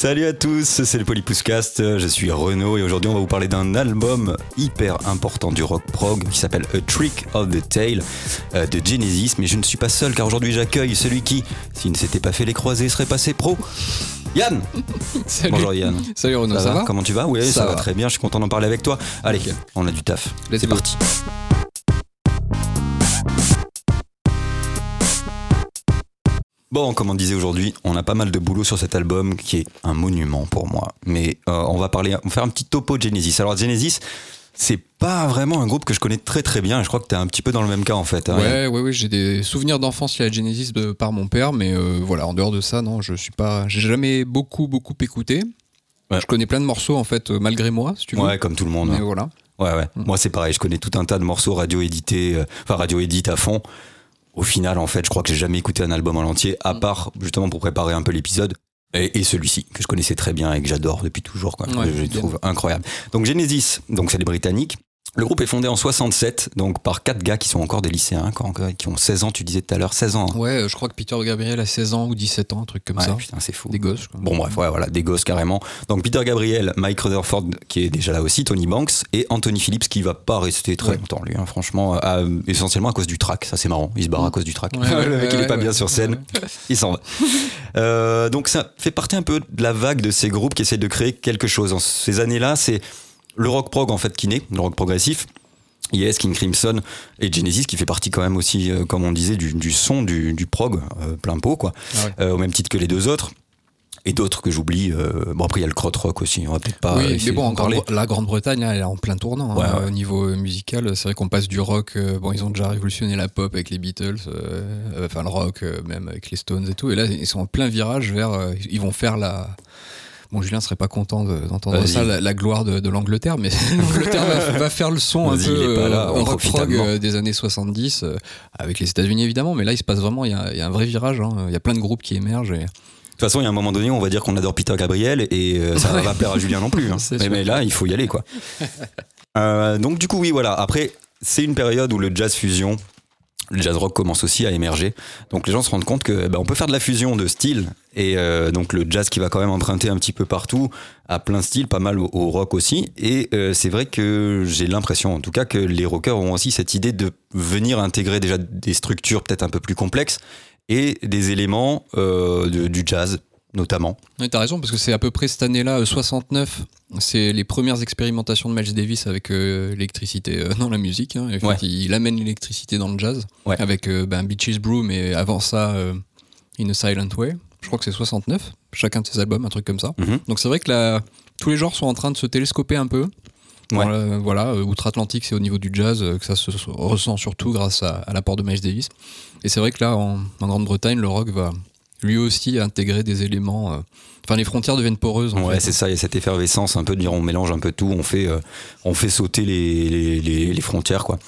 Salut à tous, c'est le Polypouscast, je suis Renaud et aujourd'hui on va vous parler d'un album hyper important du rock prog qui s'appelle A Trick of the Tail euh, de Genesis. Mais je ne suis pas seul car aujourd'hui j'accueille celui qui, s'il ne s'était pas fait les croisés, serait passé pro. Yann Salut. Bonjour Yann. Salut Renaud, ça, va, Comment tu vas? Oui, ça, Ça va. va. très bien, je suis content d'en parler avec toi. Allez, on a du taf. C'est parti. Bon, comme on disait aujourd'hui, on a pas mal de boulot sur cet album qui est un monument pour moi. Mais euh, on va parler, on va faire un petit topo de Genesis. Alors Genesis, c'est pas vraiment un groupe que je connais très très bien. Je crois que tu es un petit peu dans le même cas en fait. hein. Ouais, ouais, ouais, j'ai des souvenirs d'enfance liés à Genesis de, par mon père, mais euh, voilà, en dehors de ça, non, je suis pas, j'ai jamais beaucoup, beaucoup écouté. Ouais. Je connais plein de morceaux en fait, euh, malgré moi, si tu veux. Ouais, comme tout le monde. Mais voilà. Ouais, ouais. Mm. Moi, c'est pareil. Je connais tout un tas de morceaux radio édités, euh, enfin radio édite à fond. Au final, en fait, je crois que j'ai jamais écouté un album en entier, à Mm. part justement pour préparer un peu l'épisode. Et, et celui-ci, que je connaissais très bien et que j'adore depuis toujours. Quoi. Ouais, je le trouve incroyable. Donc, Genesis, donc c'est les Britanniques. Le groupe est fondé en 67, donc par quatre gars qui sont encore des lycéens, qui ont 16 ans, tu disais tout à l'heure, 16 ans. hein. Ouais, euh, je crois que Peter Gabriel a 16 ans ou 17 ans, un truc comme Ouais, ça. putain, c'est fou. Des gosses, quoi. Bon bref, ouais, voilà, des gosses carrément. Donc Peter Gabriel, Mike Rutherford qui est déjà là aussi, Tony Banks et Anthony Phillips qui va pas rester très Ouais. longtemps lui, hein, franchement, euh, essentiellement à cause du track, ça c'est marrant, il se barre à cause du track. Le mec il est pas bien sur scène, il s'en va. Euh, donc ça fait partie un peu de la vague de ces groupes qui essayent de créer quelque chose. En ces années-là, c'est le rock prog en fait qui naît, le rock progressif. Yes, King Crimson et Genesis qui fait partie quand même aussi, euh, comme on disait, du, du son du, du prog euh, plein pot quoi Ah ouais. euh, au même titre que les deux autres. Et d'autres que j'oublie. bon, après, il y a le crot rock aussi. On va peut-être pas. oui, mais bon, en parler. La Grande-Bretagne, elle est en plein tournant. hein, Ouais. Au niveau musical, c'est vrai qu'on passe du rock. bon, ils ont déjà révolutionné la pop avec les Beatles, enfin le rock, même avec les Stones et tout. Et là, ils sont en plein virage vers. ils vont faire la. Bon, Julien serait pas content de- d'entendre ça, la, la gloire de, de l'Angleterre, mais l'Angleterre va, va faire le son un peu là, euh, rock prog allemand. euh, des années 70, euh, avec les États-Unis évidemment, mais là, il se passe vraiment, il y a, il y a un vrai virage. hein. Il y a plein de groupes qui émergent. Et... De toute façon, il y a un moment donné, on va dire qu'on adore Peter Gabriel et ça va pas plaire à Julien non plus. hein. Mais, là, il faut y aller, quoi. Euh, donc, du coup, oui, voilà. Après, c'est une période où le jazz fusion, le jazz rock commence aussi à émerger. Donc, les gens se rendent compte que ben, on peut faire de la fusion de styles et euh, donc le jazz qui va quand même emprunter un petit peu partout à plein style, pas mal au, rock aussi. Et euh, c'est vrai que j'ai l'impression, en tout cas, que les rockers ont aussi cette idée de venir intégrer déjà des structures peut-être un peu plus complexes et des éléments euh, du jazz notamment. Oui, t'as raison, parce que c'est à peu près cette année-là, euh, 69, c'est les premières expérimentations de Miles Davis avec euh, l'électricité euh, dans la musique. hein. Fait, il amène l'électricité dans le jazz, Ouais. avec euh, ben, Beaches Brew, mais avant ça, euh, In a Silent Way. Je crois que c'est 69, chacun de ses albums, un truc comme ça. Mhm. Donc c'est vrai que tous les genres sont en train de se télescoper un peu. Ouais. Voilà, voilà, euh, outre-Atlantique, c'est au niveau du jazz euh, que ça se se ressent surtout grâce à, à l'apport de Miles Davis. Et c'est vrai que là, en, en Grande-Bretagne, le rock va lui aussi intégrer des éléments. euh, Enfin, les frontières deviennent poreuses. En Ouais, c'est ça, il y a cette effervescence un peu de dire on mélange un peu tout, on fait, euh, on fait sauter les, les, les- les frontières, quoi.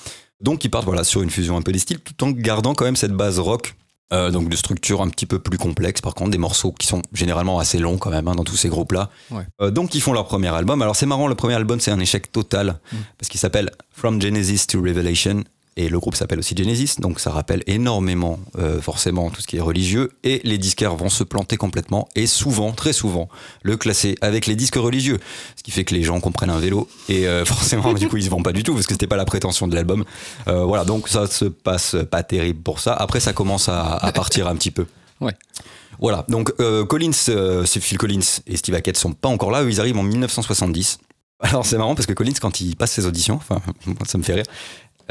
Donc ils partent voilà, sur une fusion un peu des styles, tout en gardant quand même cette base rock, euh, donc de structure un petit peu plus complexe, par contre, des morceaux qui sont généralement assez longs quand même hein, dans tous ces groupes-là. Ouais. Donc ils font leur premier album. Alors c'est marrant, le premier album c'est un échec total, Mm. parce qu'il s'appelle From Genesis to Revelation. Et le groupe s'appelle aussi Genesis, donc ça rappelle énormément euh, forcément tout ce qui est religieux. Et les disquaires vont se planter complètement et souvent, très souvent, le classer avec les disques religieux. Ce qui fait que les gens comprennent un vélo et euh, forcément, du coup, ils se vendent pas du tout parce que c'était pas la prétention de l'album. Euh, voilà, donc ça se passe pas terrible pour ça. Après, ça commence à, à partir un petit peu. Ouais. Voilà, donc Collins, Phil Collins et Steve Hackett sont pas encore là, eux ils arrivent en 1970. Alors c'est marrant parce que Collins, quand il passe ses auditions, enfin, ça me fait rire,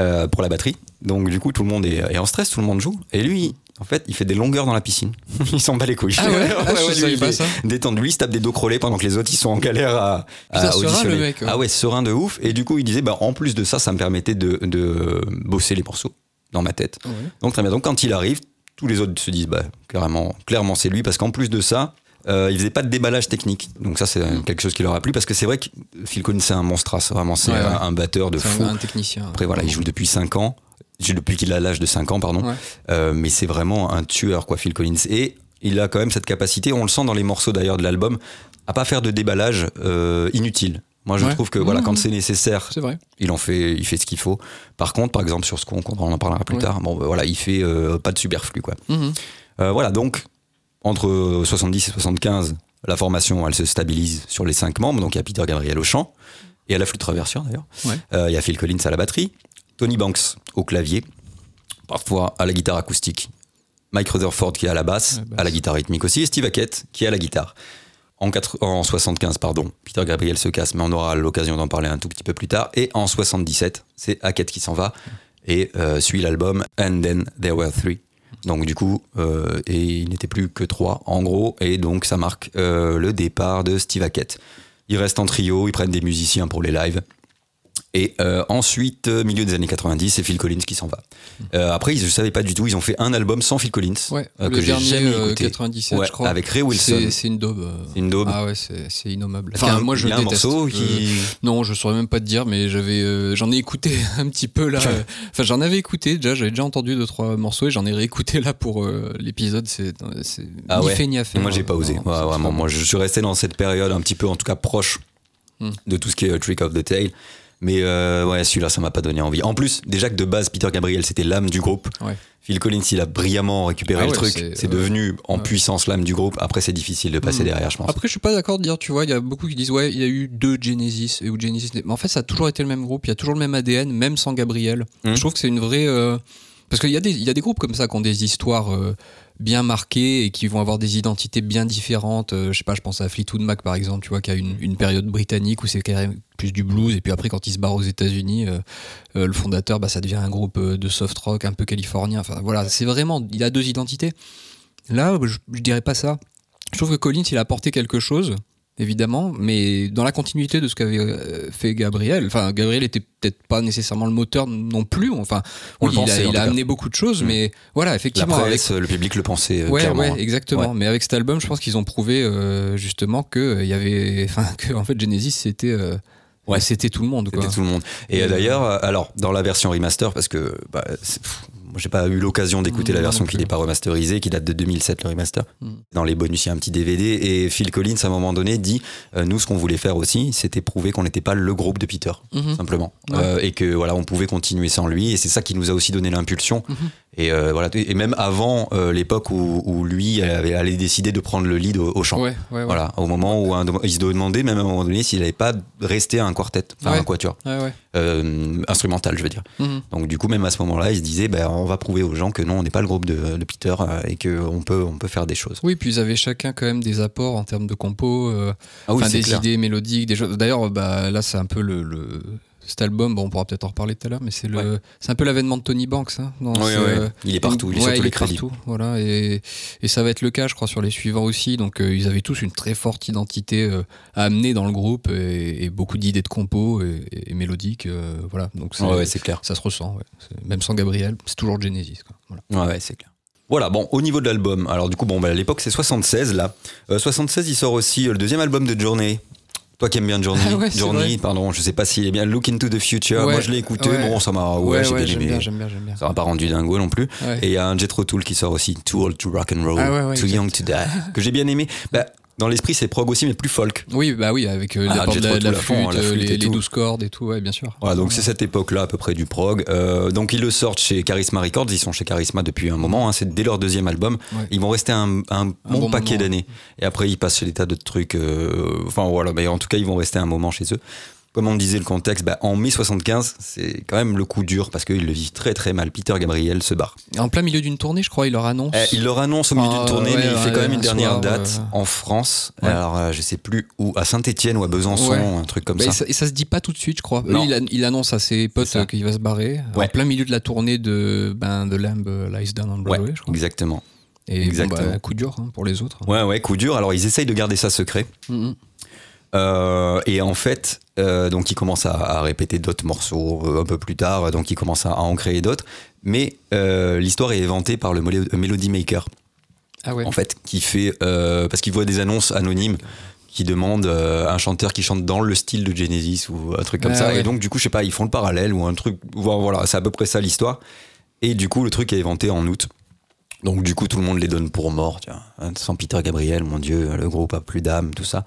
euh, pour la batterie, donc du coup tout le monde est, est en stress, tout le monde joue, et lui, en fait, il fait des longueurs dans la piscine. il s'en bat les couilles. Ah ouais Ah, je lui, pas ça. Détendu, lui, il se tape des dos crôlés pendant que les autres ils sont en galère à, à Putain, serein, auditionner. le mec, ouais. Ah ouais, serein de ouf. Et du coup, il disait, bah, en plus de ça, ça me permettait de, de bosser les morceaux dans ma tête. Ouais. Donc très bien. Donc quand il arrive, tous les autres se disent bah, carrément, clairement c'est lui parce qu'en plus de ça, euh, il faisait pas de déballage technique. Donc ça c'est quelque chose qui leur a plu parce que c'est vrai que Phil Collins c'est un monstre, vraiment c'est Ouais, ouais. un, batteur de fou. un, technicien. Après voilà, il joue depuis 5 ans. Depuis qu'il a l'âge de 5 ans pardon. Ouais. Euh, mais c'est vraiment un tueur quoi Phil Collins et il a quand même cette capacité, on le sent dans les morceaux d'ailleurs de l'album, à pas faire de déballage euh, inutile. Moi, je Ouais. trouve que voilà, Mmh. quand c'est nécessaire, vrai. il en fait, il fait ce qu'il faut. Par contre, par exemple, sur ce qu'on, on en parlera plus Ouais. tard, bon, bah, voilà, il fait euh, pas de superflu, quoi. Mhm. Euh, voilà, donc entre 70 et 75, la formation, elle se stabilise sur les cinq membres. Donc il y a Peter Gabriel au chant et à la flûte traversière d'ailleurs. Ouais. Euh, il y a Phil Collins à la batterie, Tony Banks au clavier, parfois à la guitare acoustique, Mike Rutherford qui est à la basse, à la guitare rythmique aussi, et Steve Hackett qui est à la guitare. En 75, pardon, Peter Gabriel se casse, mais on aura l'occasion d'en parler un tout petit peu plus tard. Et en 77, c'est Hackett qui s'en va et euh, suit l'album And Then There Were Three. Donc du coup, euh, et il n'était plus que trois en gros, et donc ça marque euh, le départ de Steve Hackett. Ils restent en trio, ils prennent des musiciens pour les lives. Et euh, ensuite, euh, milieu des années 90, c'est Phil Collins qui s'en va. Euh, après, je ne savais pas du tout, ils ont fait un album sans Phil Collins, Ouais, euh, que j'ai jamais euh, écouté. 97, Ouais, je crois. avec Ray Wilson. C'est- une daube. C'est une daube. Ah ouais, c'est innommable. Enfin, Enfin, moi, je y a un déteste. morceau qui... Non, je saurais même pas te dire, mais j'avais, j'en ai écouté un petit peu là. Enfin, j'en avais écouté déjà, j'avais déjà entendu deux trois morceaux et j'en ai réécouté là pour l'épisode. C'est, Ah ni ouais. fait ni à faire. Moi, j'ai pas osé. Non, vraiment, moi, je suis resté dans cette période un petit peu, en tout cas, proche Hmm. de tout ce qui est Trick of the Tail. Mais euh, ouais, celui-là, ça m'a pas donné envie. En plus, déjà que de base, Peter Gabriel, c'était l'âme du groupe. Ouais. Phil Collins, il a brillamment récupéré Ah le ouais, truc. c'est- devenu en Ouais. puissance l'âme du groupe. Après, c'est difficile de passer Hmm. derrière, je pense. Après, je suis pas d'accord de dire, tu vois, il y a beaucoup qui disent, ouais, il y a eu deux Genesis, et où Genesis. n'est- Mais en fait, ça a toujours été le même groupe, il y a toujours le même ADN, même sans Gabriel. Mhm. Je trouve que c'est une vraie. euh, Parce qu'il y, a des- il y a des groupes comme ça qui ont des histoires euh, bien marquées et qui vont avoir des identités bien différentes. Euh, je sais pas, je pense à Fleetwood Mac par exemple, tu vois, qui a une, période britannique où c'est plus du blues, et puis après, quand il se barre aux États-Unis, euh, euh, le fondateur, bah, ça devient un groupe de soft rock un peu californien. Enfin voilà, c'est vraiment. Il a deux identités. Là, je, je dirais pas ça. Je trouve que Collins, il a apporté quelque chose, évidemment, mais dans la continuité de ce qu'avait euh, fait Gabriel. Enfin, Gabriel était peut-être pas nécessairement le moteur non plus. Enfin, On oui, le il a, il amené beaucoup de choses, Mm. mais voilà, La effectivement. avec- presse, le public le pensait euh, Ouais, clairement. ouais, exactement. Ouais. Mais avec cet album, je pense qu'ils ont prouvé euh, justement que euh, il y avait, enfin, que en fait Genesis c'était, euh, Ouais. c'était tout le monde. C'était tout le monde. Et d'ailleurs, alors, dans la version remaster, parce que bah, j'ai pas eu l'occasion d'écouter la version qui n'est pas remasterisée, qui date de 2007, le remaster. Mm. Dans les bonus, il y a un petit DVD. Et Phil Collins, à un moment donné, dit euh, Nous, ce qu'on voulait faire aussi, c'était prouver qu'on n'était pas le groupe de Peter, Mhm. simplement. Ouais. Euh, et que voilà, on pouvait continuer sans lui. Et c'est ça qui nous a aussi donné l'impulsion. Et, euh, voilà, et même avant euh, l'époque où, où lui avait, allait décider de prendre le lead au, au chant. Ouais, ouais, ouais. Voilà, au moment où un- il se demandait même à un moment donné s'il n'allait pas rester un quartet, enfin un quatuor, Ouais, ouais. euh, instrumental, je veux dire. Mhm. Donc du coup, même à ce moment-là, il se disait, ben, on va prouver aux gens que non, on n'est pas le groupe de, de Peter euh, et qu'on peut, on peut faire des choses. Oui, puis ils avaient chacun quand même des apports en termes de compo. euh, Ah oui, des clair. idées mélodiques, des choses. D'ailleurs, bah, là, c'est un peu le, le- cet album. Bon, on pourra peut-être en reparler tout à l'heure, mais c'est le, Ouais. c'est un peu l'avènement de Tony Banks. Hein, dans ce- il est partout, il est sur tous les crédits. partout, voilà, et, et ça va être le cas, je crois, sur les suivants aussi. Donc, euh, ils avaient tous une très forte identité euh, à amener dans le groupe et, et beaucoup d'idées de compos et, et mélodiques. euh, voilà, donc c'est- Ouais, ouais, c'est clair. ça se ressent. Même sans Gabriel, c'est toujours Genesis. Quoi. Voilà. Ouais, ouais, c'est clair. Voilà, bon, au niveau de l'album, alors du coup, bon, bah, à l'époque, c'est 76, là. Euh, 76, il sort aussi euh, le deuxième album de Journey. Toi qui aimes bien Journey, Ah ouais, Journey, pardon, je sais pas s'il est bien. Look into the Future, Ouais, moi je l'ai écouté, ouais. bon, ça m'a, ouais, j'ai bien aimé. bien, j'aime bien, j'aime bien. Ça m'a pas rendu dingo non plus. Et il y a un Jethro Tull qui sort aussi, Too Old to Rock and Roll, Ah Too. Young to Die, que j'ai bien aimé. Bah, dans l'esprit, c'est prog aussi, mais plus folk. Oui, bah oui, avec euh, Ah, la, la flûte, la euh, flûte les. 12 cordes et tout, ouais, bien sûr. Voilà, donc c'est cette époque-là à peu près du prog. Euh, donc ils le sortent chez Charisma Records, ils sont chez Charisma depuis un moment, hein, c'est dès leur deuxième album. Ouais. Ils vont rester un, un bon, bon paquet d'années. Et après ils passent chez des tas de trucs. enfin voilà, mais en tout cas ils vont rester un moment chez eux. Comme on disait le contexte, bah, en mai 75, c'est quand même le coup dur parce qu'ils le vivent très très mal. Peter Gabriel se barre. En plein milieu d'une tournée, je crois, il leur annonce. Eh, il leur annonce au milieu Ah, d'une tournée, ouais, mais il fait ouais, quand même une un dernière soir, date en France. Alors euh, je sais plus où, à Saint-Etienne ou à Besançon, un truc comme Bah, ça. et, ça, se dit pas tout de suite, je crois. Il, an- il annonce à ses potes euh, qu'il va se barrer. En plein milieu de la tournée de, ben, de Lamb euh, Lies Down on Broadway, je crois. exactement. Et bon, exactement. bah, coup dur hein, pour les autres. Ouais, ouais, coup dur. Alors ils essayent de garder ça secret. Mhm. Euh, et en fait, euh, donc il commence à, à répéter d'autres morceaux euh, un peu plus tard, donc il commence à, à en créer d'autres. Mais l'histoire est inventée par le Melo- Melody Maker, Ah ouais. en fait, qui fait parce qu'il voit des annonces anonymes qui demandent un chanteur qui chante dans le style de Genesis ou un truc comme Ah ça. ouais. Et donc du coup, je sais pas, ils font le parallèle ou un truc. Voilà, c'est à peu près ça l'histoire. Et du coup, le truc est inventé en août. Donc du coup, tout le monde les donne pour morts. Hein, Sans Peter Gabriel, mon Dieu, le groupe a plus d'âme, tout ça.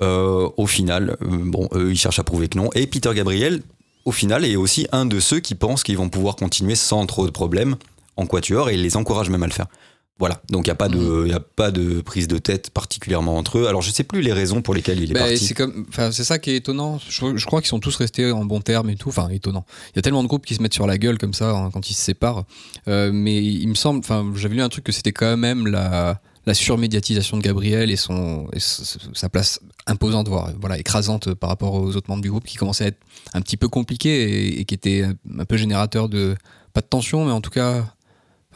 Euh, au final, euh, bon, eux, ils cherchent à prouver que non. Et Peter Gabriel, au final, est aussi un de ceux qui pensent qu'ils vont pouvoir continuer sans trop de problèmes en quatuor et il les encourage même à le faire. Voilà, donc il n'y a, pas de- y a pas de prise de tête particulièrement entre eux. Alors je sais plus les raisons pour lesquelles il est Bah, parti. c'est ça qui est étonnant. Je, je crois qu'ils sont tous restés en bons termes et tout. Enfin, étonnant. Il y a tellement de groupes qui se mettent sur la gueule comme ça hein, quand ils se séparent. Euh, mais il me semble, enfin, j'avais lu un truc que c'était quand même la, la surmédiatisation de Gabriel et son, et sa place imposante, voire voilà, écrasante par rapport aux autres membres du groupe, qui commençait à être un petit peu compliqué et, et qui était un peu générateur de pas de tension, mais en tout cas.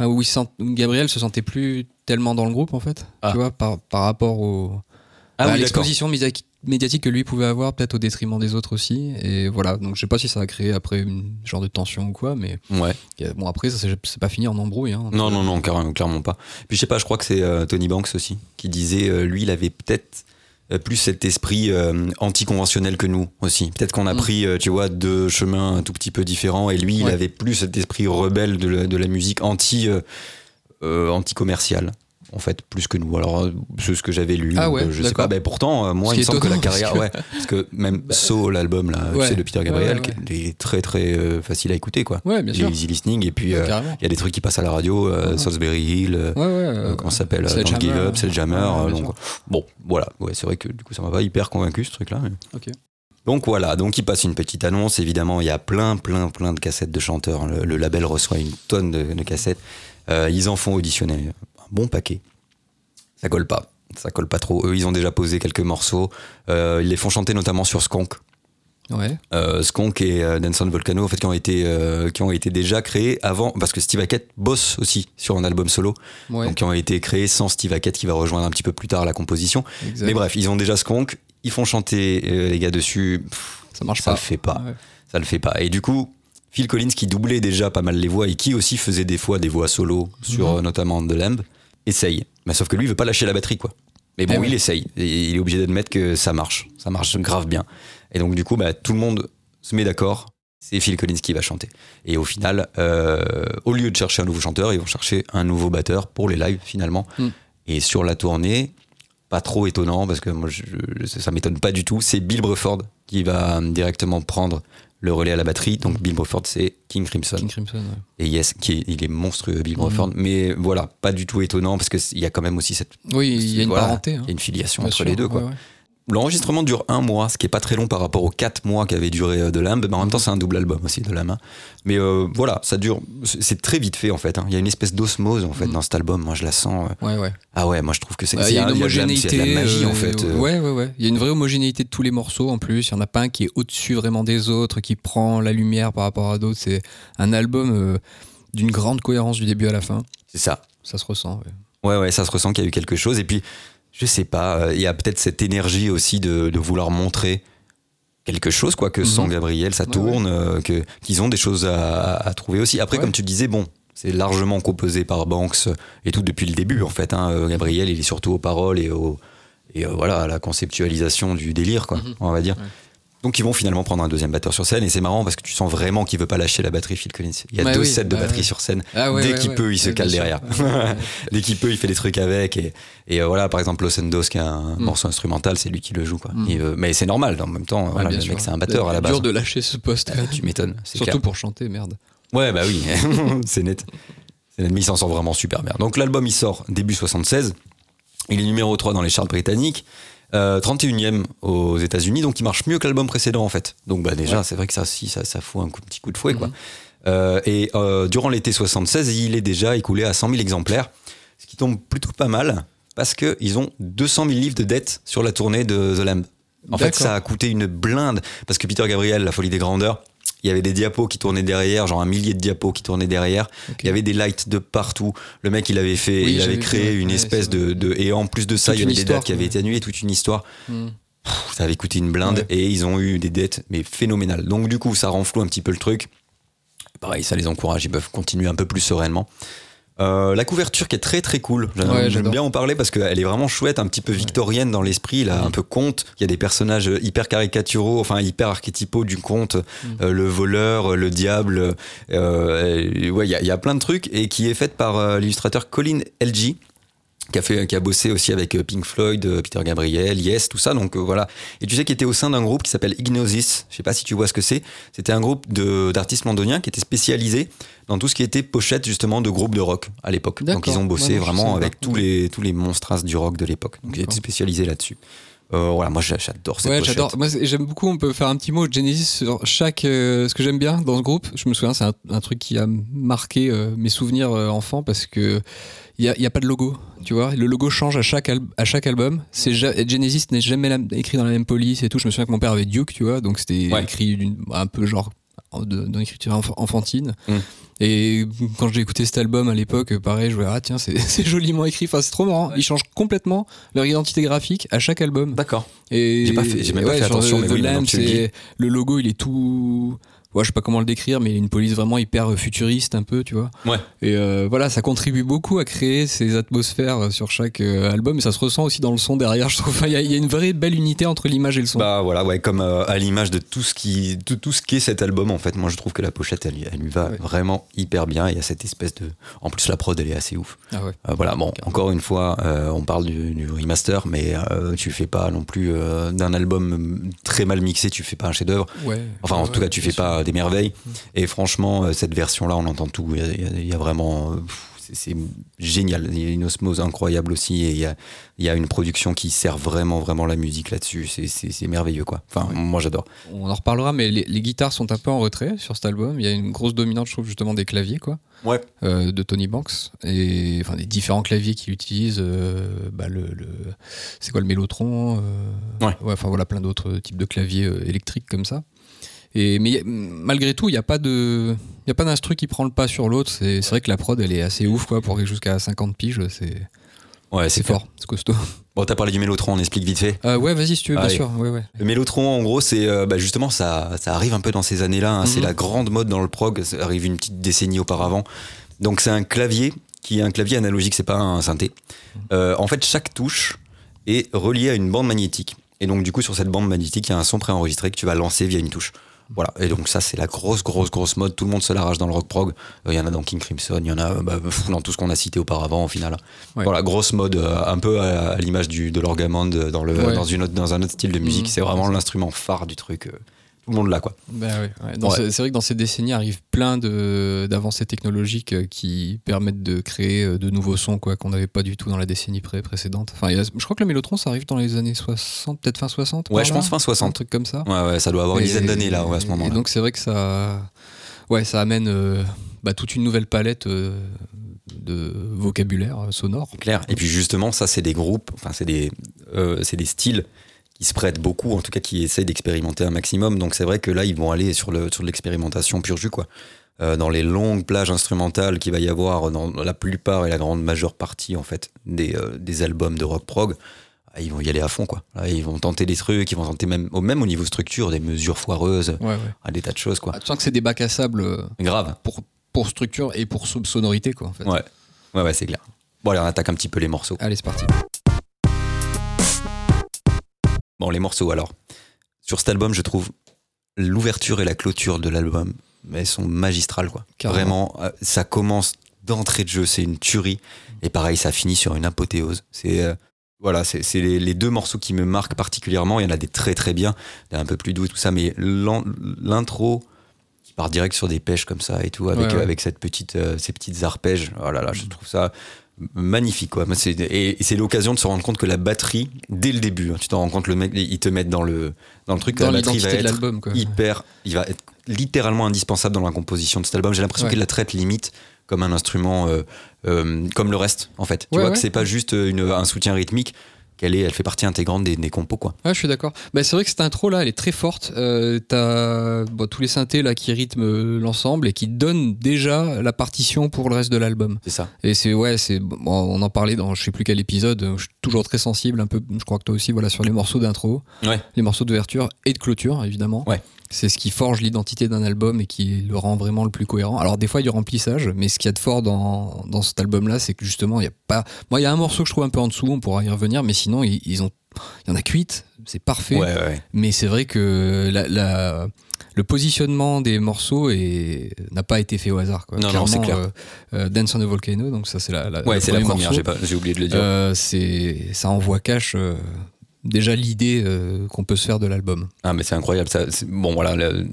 où, il sent- où Gabriel se sentait plus tellement dans le groupe en fait, Ah. tu vois, par, par rapport au, Ah bah, oui, d'accord. l'exposition média- médiatique que lui pouvait avoir, peut-être au détriment des autres aussi. Et voilà, donc je sais pas si ça a créé après une genre de tension ou quoi, mais Ouais. bon, après, ça c'est pas fini en embrouille. Hein, Non, non, non, carrément, clairement pas. Puis je sais pas, je crois que c'est euh, Tony Banks aussi qui disait, euh, lui, il avait peut-être euh, plus cet esprit euh, anticonventionnel que nous aussi. Peut-être qu'on a Mm. pris, tu vois, deux chemins un tout petit peu différents et lui, il avait plus cet esprit rebelle de la, de la musique anti, euh, euh, anti-commerciale. En fait, plus que nous. Alors, euh, c'est ce que j'avais lu. Ah ouais, euh, je sais pas. Ben, pourtant, euh, moi, il me semble que la étonnant, parce carrière. que- Ouais, parce que même So, l'album, là, Ouais. c'est de Peter Gabriel, Ouais, il est très, très euh, facile à écouter, quoi. Ouais, bien sûr. easy listening. Et puis, euh, il y a des trucs qui passent à la radio, euh. Salisbury Hill. comment ça s'appelle. Don't Give Up, euh, bien donc, bon, voilà. Ouais, c'est vrai que du coup, ça m'a pas hyper convaincu ce truc-là. mais- Ok. Donc voilà, donc il passe une petite annonce. Évidemment, il y a plein, plein, plein de cassettes de chanteurs. Le, le label reçoit une tonne de, de cassettes. Euh, ils en font auditionner bon paquet. Ça colle pas. Ça colle pas trop. Eux, ils ont déjà posé quelques morceaux. Euh, ils les font chanter notamment sur Skonk. Ouais. Euh, Skonk et euh, Danson Volcano, en fait, qui ont été, euh, qui ont été déjà créés avant, parce que Steve Hackett bosse aussi sur un album solo, Ouais. donc qui ont été créés sans Steve Hackett qui va rejoindre un petit peu plus tard la composition. exact. Mais bref, ils ont déjà Skonk, ils font chanter les gars dessus, Pff, ça marche ça pas. le fait pas, Ouais. ça le fait pas. Et du coup, Phil Collins qui doublait déjà pas mal les voix et qui aussi faisait des fois des voix solo sur Mhm. notamment The Lamb, essaye. Mais sauf que lui, il veut pas lâcher la batterie, quoi. Mais bon, Eh il essaye. Et il est obligé d'admettre que ça marche. Ça marche grave bien. Et donc, du coup, bah, tout le monde se met d'accord. C'est Phil Collins qui va chanter. Et au final, euh, au lieu de chercher un nouveau chanteur, ils vont chercher un nouveau batteur pour les lives, finalement. Mm. Et sur la tournée, pas trop étonnant, parce que moi, je- je- ça m'étonne pas du tout, c'est Bill Bruford qui va euh, directement prendre le relais à la batterie. Donc, Bill Bruford, c'est King Crimson. King Crimson. ouais. Et yes, qui est- il est monstrueux, Bill Mhm. Bruford. Mais voilà, pas du tout étonnant, parce qu'il y a quand même aussi cette Oui, il y a une Voilà. parenté. hein. il y a une filiation Bien entre sûr, les deux. Quoi. ouais, ouais. L'enregistrement dure un mois, ce qui est pas très long par rapport aux quatre mois qu'avait duré euh, The Lamb, mais en même temps c'est un double album aussi de la main. Mais euh, voilà, ça dure, c'est très vite fait en fait. hein. Il y a une espèce d'osmose en fait Mhm. dans cet album. Moi je la sens. euh, Ouais, ouais. Ah ouais, moi je trouve que c'est Bah, il y a un- une il y a de la- homogénéité. c'est de la magie en fait. Ouais, ouais, ouais. Il y a une vraie homogénéité de tous les morceaux en plus. Il y en a pas un qui est au-dessus vraiment des autres, qui prend la lumière par rapport à d'autres. C'est un album d'une grande cohérence du début à la fin. C'est ça. Ça se ressent. ouais. Ouais, ouais, ça se ressent qu'il y a eu quelque chose. Et puis, je sais pas, euh, il y a peut-être cette énergie aussi de, de vouloir montrer quelque chose, quoi, que Mhm. sans Gabriel, ça Ouais, tourne, euh, que qu'ils ont des choses à, à trouver aussi. Après, Ouais. comme tu disais, bon, c'est largement composé par Banks et tout depuis le début, en fait. hein. Euh, Gabriel, il est surtout aux paroles et, au, et voilà, à la conceptualisation du délire, quoi, Mhm. on va dire. Donc ils vont finalement prendre un deuxième batteur sur scène et c'est marrant parce que tu sens vraiment qu'il veut pas lâcher la batterie Phil Collins. Il y a Ouais, deux oui, sets de bah batterie ouais. sur scène. Ah ouais, Dès ouais, qu'il peut, il se cale derrière. Dès qu'il peut, il fait des trucs avec. Et, et euh, voilà, par exemple, Los Endos, qui est un Mm. morceau instrumental, c'est lui qui le joue. Quoi. Mm. Euh, mais c'est normal, en même temps, voilà, le sûr. mec, c'est un batteur à la base. dur de lâcher ce poste. Euh, tu m'étonnes, Surtout clair. pour chanter, merde. Ouais, bah oui, c'est net. C'est net, mais il s'en sort vraiment super bien. Donc l'album, il sort début 76. Il est numéro 3 dans les charts britanniques. Euh, 31e aux États-Unis, donc il marche mieux que l'album précédent en fait. Donc bah déjà, Ouais. c'est vrai que ça, si, ça, ça fout un coup- petit coup de fouet quoi. Mhm. Euh, et euh, durant l'été 76, il est déjà écoulé à 100 000 exemplaires, ce qui tombe plutôt pas mal parce qu'ils ont 200 000 livres de dettes sur la tournée de The Lamb. En fait, ça a coûté une blinde parce que Peter Gabriel, La Folie des Grandeurs, il y avait des diapos qui tournaient derrière, genre un millier de diapos qui tournaient derrière. Il y avait des lights de partout. Le mec, il avait fait, Oui, il avait créé une ouais, espèce de, de- et en plus de ça, Toute il y avait une des histoire, dates qui avaient été annulées, toute une histoire. Hmm. Ça avait coûté une blinde Ouais. et ils ont eu des dettes mais phénoménales. Donc du coup, ça renfloue un petit peu le truc. Pareil, ça les encourage, ils peuvent continuer un peu plus sereinement. Euh, la couverture qui est très très cool. J'aime Ouais, bien en parler parce qu'elle est vraiment chouette, un petit peu victorienne dans l'esprit, là, Mhm. un peu conte. Il y a des personnages hyper caricaturaux, enfin hyper archétypaux du conte, Mhm. Euh, le voleur, le diable. euh, ouais, il y, y a plein de trucs et qui est faite par l'illustrateur Colin LG. Qui a, fait, qui a bossé aussi avec euh, Pink Floyd, euh, Peter Gabriel, Yes, tout ça. Donc euh, voilà. Et tu sais qu'il était au sein d'un groupe qui s'appelle Ignosis. Je sais pas si tu vois ce que c'est. C'était un groupe de- d'artistes londoniens qui était spécialisé dans tout ce qui était pochette justement de groupes de rock à l'époque. Donc ils ont bossé Ouais, vraiment avec tous les, tous les monstras du rock de l'époque. Donc ils étaient spécialisés là-dessus. Euh, voilà, moi j'a- j'adore cette Ouais, pochette. j'adore. Moi, j'aime beaucoup. On peut faire un petit mot Genesis sur chaque. euh, ce que j'aime bien dans ce groupe, je me souviens, c'est un, un truc qui a marqué euh, mes souvenirs enfants parce que il y a, pas de logo. Tu vois, le logo change à chaque à chaque album. C'est Genesis n'est jamais la- écrit dans la même police et tout. Je me souviens que mon père avait Duke, tu vois, donc c'était Ouais. écrit un peu genre d'une écriture enf- enfantine. Mm. Et quand j'ai écouté cet album à l'époque, pareil, je voyais ah tiens c'est joliment écrit. Enfin c'est trop marrant. Ils changent complètement leur identité graphique à chaque album. D'accord. Et J'ai pas fait- j'ai même pas fait attention, The- mais The oui, le logo, il est tout. Ouais, je sais pas comment le décrire, mais une police vraiment hyper futuriste un peu, tu vois. Ouais. Et euh, voilà, ça contribue beaucoup à créer ces atmosphères sur chaque euh, album, et ça se ressent aussi dans le son derrière. Je trouve, il y, a- il y a une vraie belle unité entre l'image et le son. Bah voilà, ouais, comme euh, à l'image de tout ce qui, de tout ce qu'est cet album en fait. Moi, je trouve que la pochette, elle, elle lui va Ouais. vraiment hyper bien. Il y a cette espèce de, en plus la prod, elle est assez ouf. ah ouais. Euh, voilà, bon, encore une fois, euh, on parle du, du remaster, mais euh, tu fais pas non plus euh, d'un album euh, très mal mixé, tu fais pas un chef-d'œuvre. ouais. Enfin, en tout cas, tu fais sûr. pas des merveilles. Et franchement, euh, cette version-là, on entend tout. Il y a, il y vraiment. euh, c'est- génial. Il y a une osmose incroyable aussi. Et il y a, il y a une production qui sert vraiment, vraiment la musique là-dessus. C'est- merveilleux, quoi. Enfin, Ouais. moi, j'adore. On en reparlera, mais les, les guitares sont un peu en retrait sur cet album. Il y a une grosse dominante, je trouve, justement, des claviers, quoi. Ouais. euh, de Tony Banks et enfin des différents claviers qu'il utilise euh, bah, le, le- c'est quoi le mélotron euh, Ouais. enfin voilà plein d'autres types de claviers électriques comme ça et mais malgré tout il n'y a pas de il y a pas d'instru qui prend le pas sur l'autre c'est vrai que la prod elle est assez ouf quoi pour jusqu'à 50 piges c'est Ouais, c'est fort c'est costaud Bon, t'as parlé du Mélotron, on explique vite fait. Euh, ouais vas-y si tu veux bien Allez. sûr ouais ouais Le Mélotron, en gros, c'est euh, bah, justement, ça, ça arrive un peu dans ces années-là. hein. C'est Mhm. la grande mode dans le prog. Ça arrive une petite décennie auparavant. Donc, c'est un clavier qui est un clavier analogique, c'est pas un synthé. Euh, en fait, chaque touche est reliée à une bande magnétique. Et donc, du coup, sur cette bande magnétique, il y a un son préenregistré que tu vas lancer via une touche. Voilà. Et donc, ça, c'est la grosse, grosse, grosse mode. Tout le monde se l'arrache dans le rock prog. Euh, Il y en a dans King Crimson, il y en a bah, dans tout ce qu'on a cité auparavant, au final. Ouais. Voilà, grosse mode, euh, un peu à, à l'image de dans, le, Ouais. dans, une autre, dans un autre style de musique. Mhm. C'est vraiment l'instrument phare du truc. Tout le monde l'a, quoi. Ouais. Ouais. ce- C'est vrai que dans ces décennies arrivent plein d'avancées technologiques euh, qui permettent de créer euh, de nouveaux sons quoi qu'on n'avait pas du tout dans la décennie pré précédente. Enfin, a- je crois que le Mélotron ça arrive dans les années 60, peut-être fin 60. Ouais, je là, pense fin Un 60. truc comme ça. Ouais, ouais, ça doit avoir une Et- dizaine d'années, là, ouais, à ce moment-là. donc c'est vrai que ça, ouais, ça amène euh, bah, toute une nouvelle palette euh, de vocabulaire sonore. Clair. Et puis justement, ça, c'est des groupes, enfin, c'est des, euh, c'est des styles qui se prêtent beaucoup, en tout cas qui essayent d'expérimenter un maximum. Donc c'est vrai que là, ils vont aller sur, le, sur l'expérimentation pure jus, quoi. Euh, dans les longues plages instrumentales qu'il va y avoir dans la plupart et la grande majeure partie, en fait, des, euh, des albums de rock prog, ah, ils vont y aller à fond, quoi. Là, ils vont tenter des trucs, ils vont tenter même, au- même au niveau structure, des mesures foireuses, Ouais, ouais. ah, des tas de choses, quoi. Ah, tu sens que c'est des bacs à sable euh, Grave. pour, pour structure et pour sonorité quoi en fait. Ouais, ouais, ouais c'est clair. Bon, allez, on attaque un petit peu les morceaux. Allez c'est parti. Bon, les morceaux alors. Sur cet album, je trouve l'ouverture et la clôture de l'album, elles sont magistrales, quoi. Carrément. Vraiment, euh, ça commence d'entrée de jeu, c'est une tuerie. Et pareil, ça finit sur une apothéose. C'est. euh, voilà, c'est les, les deux morceaux qui me marquent particulièrement. Il y en a des très très bien, des un peu plus doux et tout ça, mais l'intro qui part direct sur des pêches comme ça et tout, avec, Ouais, ouais. avec cette petite, euh, ces petites arpèges. Oh là là, je trouve ça magnifique quoi. Et, c'est l'occasion de se rendre compte que la batterie, dès le début, hein, tu t'en rends compte, le mec, ils te mettent dans le, dans le truc, que Dans la batterie va être quoi. hyper, il va être littéralement indispensable dans la composition de cet album. J'ai l'impression Ouais. qu'il la traite limite comme un instrument, euh, euh, comme le reste en fait. Tu Ouais, vois ouais. que c'est pas juste une, un soutien rythmique, qu'elle est, elle fait partie intégrante des, des compos quoi. Ouais, je suis d'accord. Bah, c'est vrai que cette intro là, elle est très forte. Euh, T'as bon, tous les synthés là qui rythment euh, l'ensemble et qui donnent déjà la partition pour le reste de l'album. C'est ça. Et c'est ouais, c'est bon, on en parlait dans je sais plus quel épisode. Je suis toujours très sensible, un peu. Je crois que toi aussi, voilà, sur les morceaux d'intro, Ouais. les morceaux d'ouverture et de clôture, évidemment. Ouais. C'est ce qui forge l'identité d'un album et qui le rend vraiment le plus cohérent. Alors des fois il y a du remplissage, mais ce qu'il y a de fort dans, dans cet album-là, c'est que justement il y a pas. Moi il y a un morceau que je trouve un peu en dessous, on pourra y revenir, mais sinon ils, ils ont il y en a cuite, c'est parfait. Ouais, ouais. Mais c'est vrai que la, la- le positionnement des morceaux n'a pas été fait au hasard. Quoi. Non, non, c'est Clairement, clair. euh, euh, Dance on a Volcano, donc ça c'est la, la, Ouais, c'est la première, j'ai oublié de le dire. Euh, c'est ça envoie cash déjà l'idée euh, qu'on peut se faire de l'album. Ah, mais c'est incroyable. Ça, bon, voilà, le,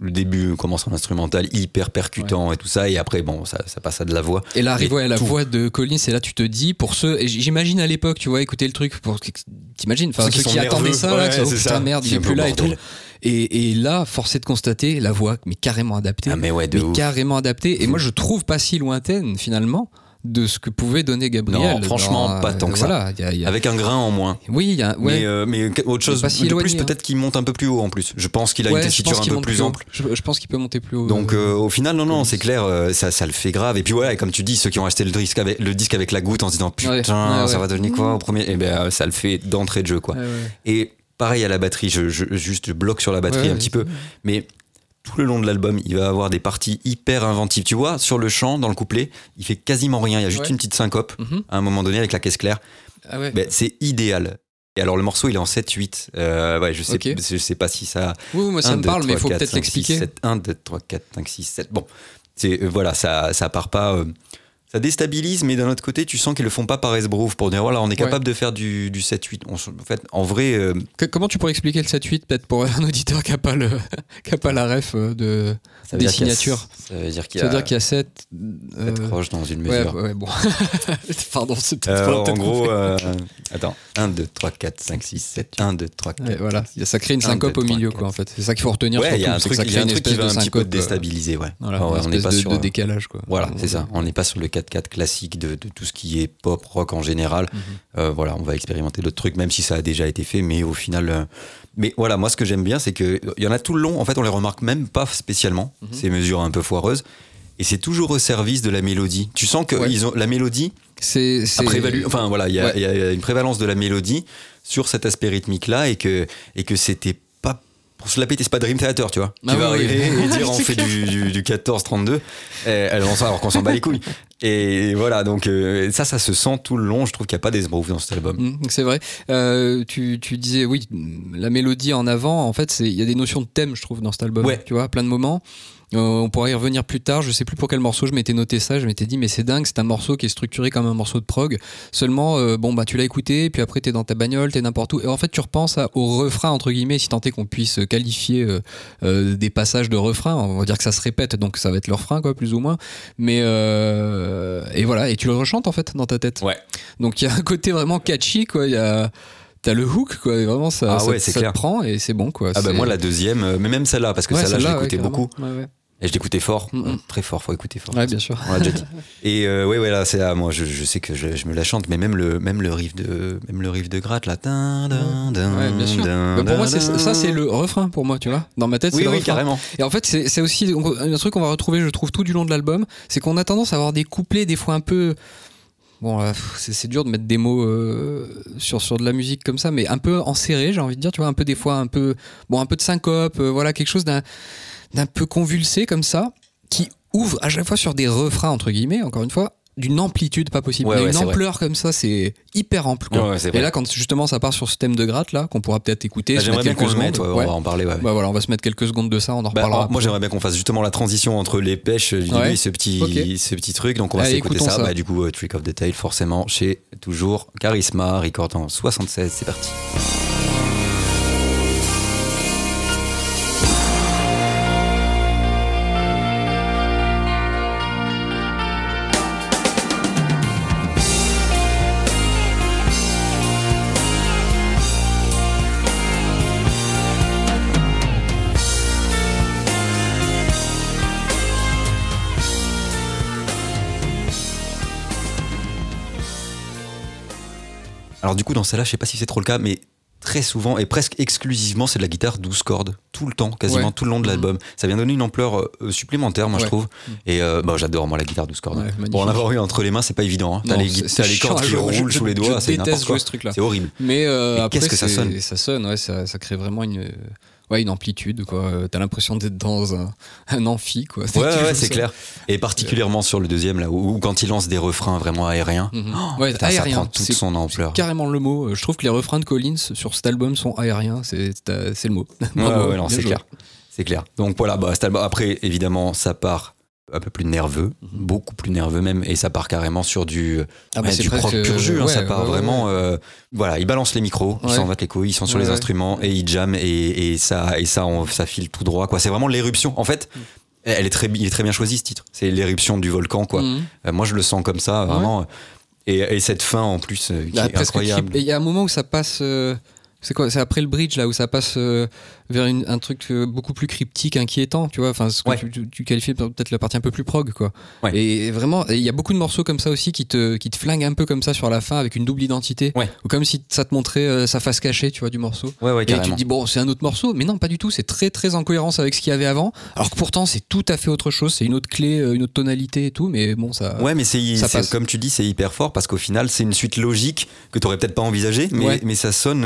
le début commence en instrumental hyper percutant et tout ça, et après, bon, ça, ça passe à de la voix. Et là arrive ouais, la voix de Collins, et là tu te dis, pour ceux, j'imagine à l'époque, tu vois, écouter le truc, pour t'imagines, enfin Ceux ceux qui attendaient ça, là, ouais, qui sont, oh, putain ça. merde, il est plus là et tout. Et, et là, force est de constater, la voix, mais carrément adaptée. Ah, mais ouais, de mais carrément adaptée. Et moi, je trouve pas si lointaine, finalement, de ce que pouvait donner Gabriel. Non, franchement, dans, pas euh, tant que ça. voilà, il y a- il y a- Avec un grain en moins. Oui, il y a, ouais. Mais, euh, mais autre chose si de plus, hein. peut-être qu'il monte un peu plus haut en plus. Je pense qu'il a Ouais, une tessiture un peu plus ample. Je, je pense qu'il peut monter plus haut. Donc euh, au final, non, non, c'est clair, euh, ça, ça le fait grave. Et puis ouais, comme tu dis, ceux qui ont acheté le disque avec, le disque avec la goutte en se disant putain, ça va devenir quoi au premier? Et ben ça le fait d'entrée de jeu quoi. Et pareil à la batterie, je, je- juste je bloque sur la batterie un petit peu, mais tout le long de l'album, il va avoir des parties hyper inventives. Tu vois, sur le chant, dans le couplet, il fait quasiment rien. Il y a juste Ouais. une petite syncope Mhm. à un moment donné avec la caisse claire. Ah ouais. Ben, c'est idéal. Et alors le morceau, il est en 7-8. Euh, ouais, je sais, Ok. je sais pas si ça. Oui, moi ça 1, me 2, parle, mais il 3, faut 4, peut-être 5, 6, l'expliquer. 7, 1, 2, 3, 4, 5, 6, 7. Bon, c'est, euh, voilà, ça, ça part pas. euh, ça déstabilise, mais d'un autre côté, tu sens qu'ils le font pas par esbrouf pour dire voilà, on est capable de faire du, du 7-8. On se- En fait, en vrai, euh, Que- comment tu pourrais expliquer le 7-8 peut-être pour un auditeur qui n'a pas, le, qui a pas la ref euh, de, ça veut des dire qu'il y a- signatures Ça veut dire qu'il y Ça a, veut dire qu'il y a 7. sept roches dans une ouais, mesure. ouais, bon. Pardon, c'est peut-être Euh, pas en gros, euh, attends, 1, 2, 3, 4, 5, 6, 7, 1, 2, 3, 4. Ouais, voilà, ça crée une Un, syncope deux, au trois, milieu, quoi, en fait. C'est ça qu'il faut retenir Ouais, il y a un truc, ça qui espèce va de un petit peu syncope. euh, déstabiliser, ouais. Ouais, ouais, on n'est pas sur de décalage, quoi. Voilà, c'est ça. On n'est pas sur le 4-4 classique de, de tout ce qui est pop, rock en général. Mhm. Euh, voilà, on va expérimenter d'autres trucs, même si ça a déjà été fait, mais au final. euh, Mais voilà, moi, ce que j'aime bien, c'est qu'il y en a tout le long. En fait, on les remarque même pas spécialement, Mhm. ces mesures un peu foireuses. Et c'est toujours au service de la mélodie. Tu sens que Ouais. ils ont, la mélodie C'est. prévalu. Enfin, voilà, il y, Ouais. y a une prévalence de la mélodie sur cet aspect rythmique-là et que, et que c'était. Pour se la péter, c'est pas Dream Theater, tu vois. Ah qui va oui, oui. arriver et dire on fait du, du, du 14-32, eh, alors qu'on s'en bat les couilles. Et voilà, donc euh, ça, ça se sent tout le long. Je trouve qu'il n'y a pas d'esbrouf dans cet album. Mm, c'est vrai. Euh, tu, tu disais, oui, la mélodie en avant, en fait, il y a des notions de thème, je trouve, dans cet album. Ouais. Tu vois, plein de moments. Euh, on pourrait y revenir plus tard. Je sais plus pour quel morceau je m'étais noté ça. Je m'étais dit, mais c'est dingue, c'est un morceau qui est structuré comme un morceau de prog. Seulement, euh, bon, bah, tu l'as écouté, puis après, t'es dans ta bagnole, t'es n'importe où. Et en fait, tu repenses à- au refrain, entre guillemets, si tant est qu'on puisse qualifier euh, euh, des passages de refrain. On va dire que ça se répète, donc ça va être le refrain, quoi, plus ou moins. Mais, euh, et voilà, et tu le rechantes, en fait, dans ta tête. Ouais. Donc il y a un côté vraiment catchy, quoi. Il y a T'as le hook, quoi. et Vraiment, ça, Ah ça, ouais, c'est ça te prend et c'est bon, quoi. Ah bah moi la deuxième, mais même celle-là, parce que Ouais, celle-là celle-là, l'écoutais beaucoup. Et je l'écoutais fort, Mm, mm. Très fort, faut écouter fort. Ouais, bien sûr. On l'a déjà dit. Et euh, ouais, ouais, là, c'est là, moi, je, je sais que je, je me la chante, mais même le, même le riff de, même le riff de gratte, là. tin, din, din, Ouais, bien sûr. Mais pour moi, ça, c'est le refrain, pour moi, tu vois. Dans ma tête, Oui, c'est le oui, refrain. carrément. Et en fait, c'est aussi un truc qu'on va retrouver, je trouve, tout du long de l'album. C'est qu'on a tendance à avoir des couplets, des fois un peu. Bon, c'est c'est dur de mettre des mots euh, sur, sur de la musique comme ça, mais un peu enserré, j'ai envie de dire, tu vois, un peu des fois, un peu. Bon, un peu de syncope, euh, voilà, quelque chose d'un d'un peu convulsé comme ça, qui ouvre à chaque fois sur des refrains, entre guillemets, encore une fois, d'une amplitude pas possible. Ouais, Il y a ouais, une vrai. ampleur comme ça, c'est hyper ample. quoi. Ouais, Et là, quand justement ça part sur ce thème de gratte, là, qu'on pourra peut-être écouter, Ah, se J'aimerais bien qu'on mette, on va en parler. Bah voilà, on va se mettre quelques secondes de ça, on en Bah, reparlera. moi j'aimerais bien qu'on fasse justement la transition entre les pêches du début et ce petit, ce petit truc. Donc on va s'écouter ça. ça. Bah, du coup, euh, Trick of the Tail, forcément, chez toujours Charisma, record en 76. C'est parti. Alors du coup, dans celle-là, je sais pas si c'est trop le cas, mais très souvent et presque exclusivement, c'est de la guitare 12 cordes, tout le temps, quasiment Ouais. tout le long de Mhm. l'album. Ça vient donner une ampleur euh, supplémentaire, moi je trouve. Et euh, bah, j'adore moi la guitare 12 cordes. Ouais. Pour en avoir eu entre les mains, c'est pas évident. hein. T'as les, t'as les cordes qui roulent Je- sous les doigts, c'est n'importe quoi. jouer ce truc-là. C'est horrible. Mais, euh, Mais après, qu'est-ce que ça sonne? Ça sonne, ça crée vraiment une. Ouais, une amplitude, quoi. Euh, T'as l'impression d'être dans un, un amphi, quoi. Ouais, c'est clair. Et particulièrement sur le deuxième, là, où, où quand il lance des refrains vraiment aériens, Mhm. oh, ouais, putain, ça aérien. prend toute son ampleur. carrément le mot. Euh, Je trouve que les refrains de Collins sur cet album sont aériens. C'est le mot. Ouais, ouais, c'est clair. C'est clair. Donc voilà, bah, cet album- après, évidemment, ça part un peu plus nerveux, beaucoup plus nerveux même, et ça part carrément sur du, Mhm. Ah, bah, ouais, du pur jus. hein, ça part ouais, vraiment. euh, voilà, ils balancent les micros, ils s'en battent les couilles, ils sont sur les instruments et ils jamment et, et ça, et ça, on- ça file tout droit. Quoi, c'est vraiment l'éruption. En fait. Mm. Elle est très, il est très bien choisi ce titre. C'est l'éruption du volcan, quoi. Mhm. Euh, moi, je le sens comme ça, vraiment. Et, et cette fin en plus, euh, qui Bah, est incroyable. il y a un moment où ça passe. c'est quoi C'est après le bridge là où ça passe euh, vers une- un truc euh, beaucoup plus cryptique, inquiétant, tu vois. Enfin, ce que Ouais. tu, tu- tu qualifies peut-être la partie un peu plus prog, quoi. Ouais. Et vraiment, il y a beaucoup de morceaux comme ça aussi qui te qui te flinguent un peu comme ça sur la fin avec une double identité, Ouais. ou comme si ça te montrait euh, sa face cachée, tu vois, du morceau. Et tu te dis bon, c'est un autre morceau, mais non, pas du tout. C'est très très en cohérence avec ce qu'il y avait avant, alors que pourtant c'est tout à fait autre chose. C'est une autre clé, euh, une autre tonalité et tout, mais bon, ça. Ouais, mais c'est comme tu dis, c'est hyper fort parce qu'au final, c'est une suite logique que tu aurais peut-être pas envisagé, mais, mais ça sonne